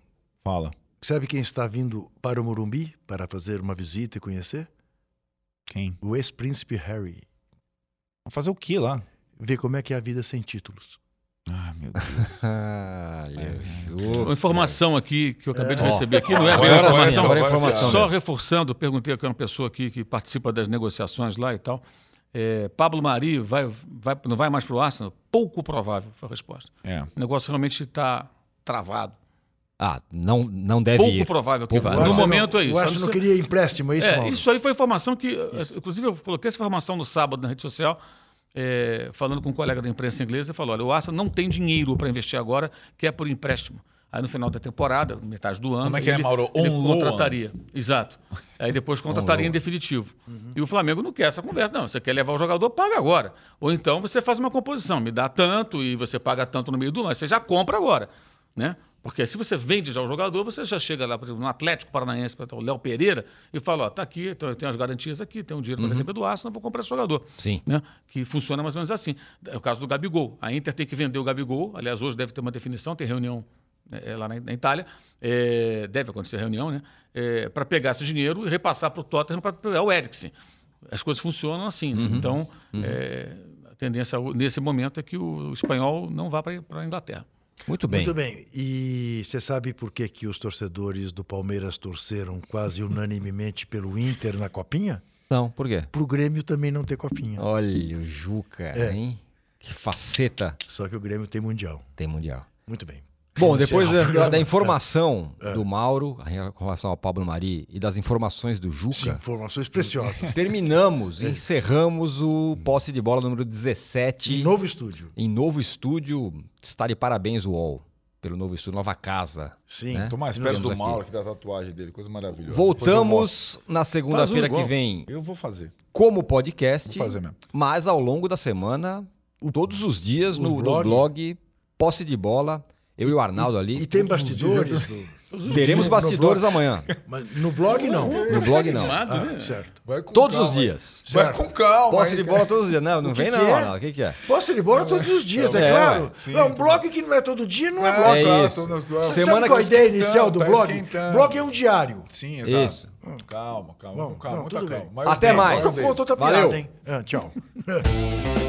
Fala. Sabe quem está vindo para o Morumbi para fazer uma visita e conhecer? Quem? O ex-príncipe Harry. Vai fazer o que lá? Ver como é que é a vida sem títulos. Ah, meu Deus. Olha, Uma informação aqui que eu acabei de É. receber aqui, não é Agora sim, informação. agora é informação. Só reforçando, eu perguntei aqui a uma pessoa aqui que participa das negociações lá e tal. É, Pablo Mari vai, vai, não vai mais para o Arsenal? Pouco provável, foi a resposta. É. O negócio realmente está travado. Ah, não, não deve Pouco ir. provável que Pouco vá. No Arsenal- momento é isso. O Arsenal não queria empréstimo, é isso, É, Mauro? isso aí foi informação que. Inclusive, eu coloquei essa informação no sábado na rede social, é, falando com um colega da imprensa inglesa, e falou: olha, o Arsenal não tem dinheiro para investir agora, que é por empréstimo. Aí no final da temporada, metade do ano. Como é que é, ele, Mauro? Ele On loan. contrataria. Exato. Aí depois contrataria em loan. definitivo. E o Flamengo não quer essa conversa. Não, você quer levar o jogador, paga agora. Ou então você faz uma composição, me dá tanto e você paga tanto no meio do ano. Você já compra agora. Né? Porque se você vende já o jogador, você já chega lá, por exemplo, no Atlético Paranaense, para o Léo Pereira, e fala: ó, tá aqui, então eu tenho as garantias aqui, tem um dinheiro para receber do Arsenal, vou comprar esse jogador. Sim. Né? Que funciona mais ou menos assim. É o caso do Gabigol. A Inter tem que vender o Gabigol. Aliás, hoje deve ter uma definição, tem reunião é, lá na, na Itália. É, deve acontecer reunião, né? para pegar esse dinheiro e repassar para o Tottenham para pegar o Eriksen. As coisas funcionam assim. né? Então, é, a tendência nesse momento é que o espanhol não vá para a Inglaterra. Muito bem. Muito bem. E você sabe por que, que os torcedores do Palmeiras torceram quase unanimemente pelo Inter na Copinha? Não, por quê? Pro Grêmio também não ter Copinha. Olha o Juca, É. hein? Que faceta Só que o Grêmio tem Mundial. tem Mundial. Muito bem. Bom, depois o da, da- informação É. do Mauro em relação ao Pablo Mari e das informações do Sim, Juca, informações preciosas. terminamos, encerramos o posse de bola número 17 Em novo estúdio. em novo estúdio. Está de parabéns, UOL, pelo novo estúdio, nova casa. Sim. Né? Tô mais perto do. Mauro aqui da tatuagem dele, coisa maravilhosa. Voltamos na segunda-feira um que vem Eu vou fazer. como podcast, Vou fazer mesmo. mas ao longo da semana, todos os dias Os no, no blog. blog, posse de bola, eu e o Arnaldo ali. E tem os bastidores. Teremos no- no bastidores blog. amanhã. Mas no blog não. No blog não. Animado, Ah, né? certo. Vai com Todos os calma aí. dias. Vai Certo. com calma. Posse de bola todos os dias. Não, não O vem que não, que é? Arnaldo. O que, que é? Posse de bola todos os dias, é, É, claro. Sim, é um blog que não é todo dia, não é É, blog. É isso. Você Semana sabe qual a que- ideia inicial do tá blog? esquentando. Blog é um diário. Sim, exato. Isso. Calma, calma, Bom, calma, não, muita tudo calma. Até mais. Valeu. Ah, tchau.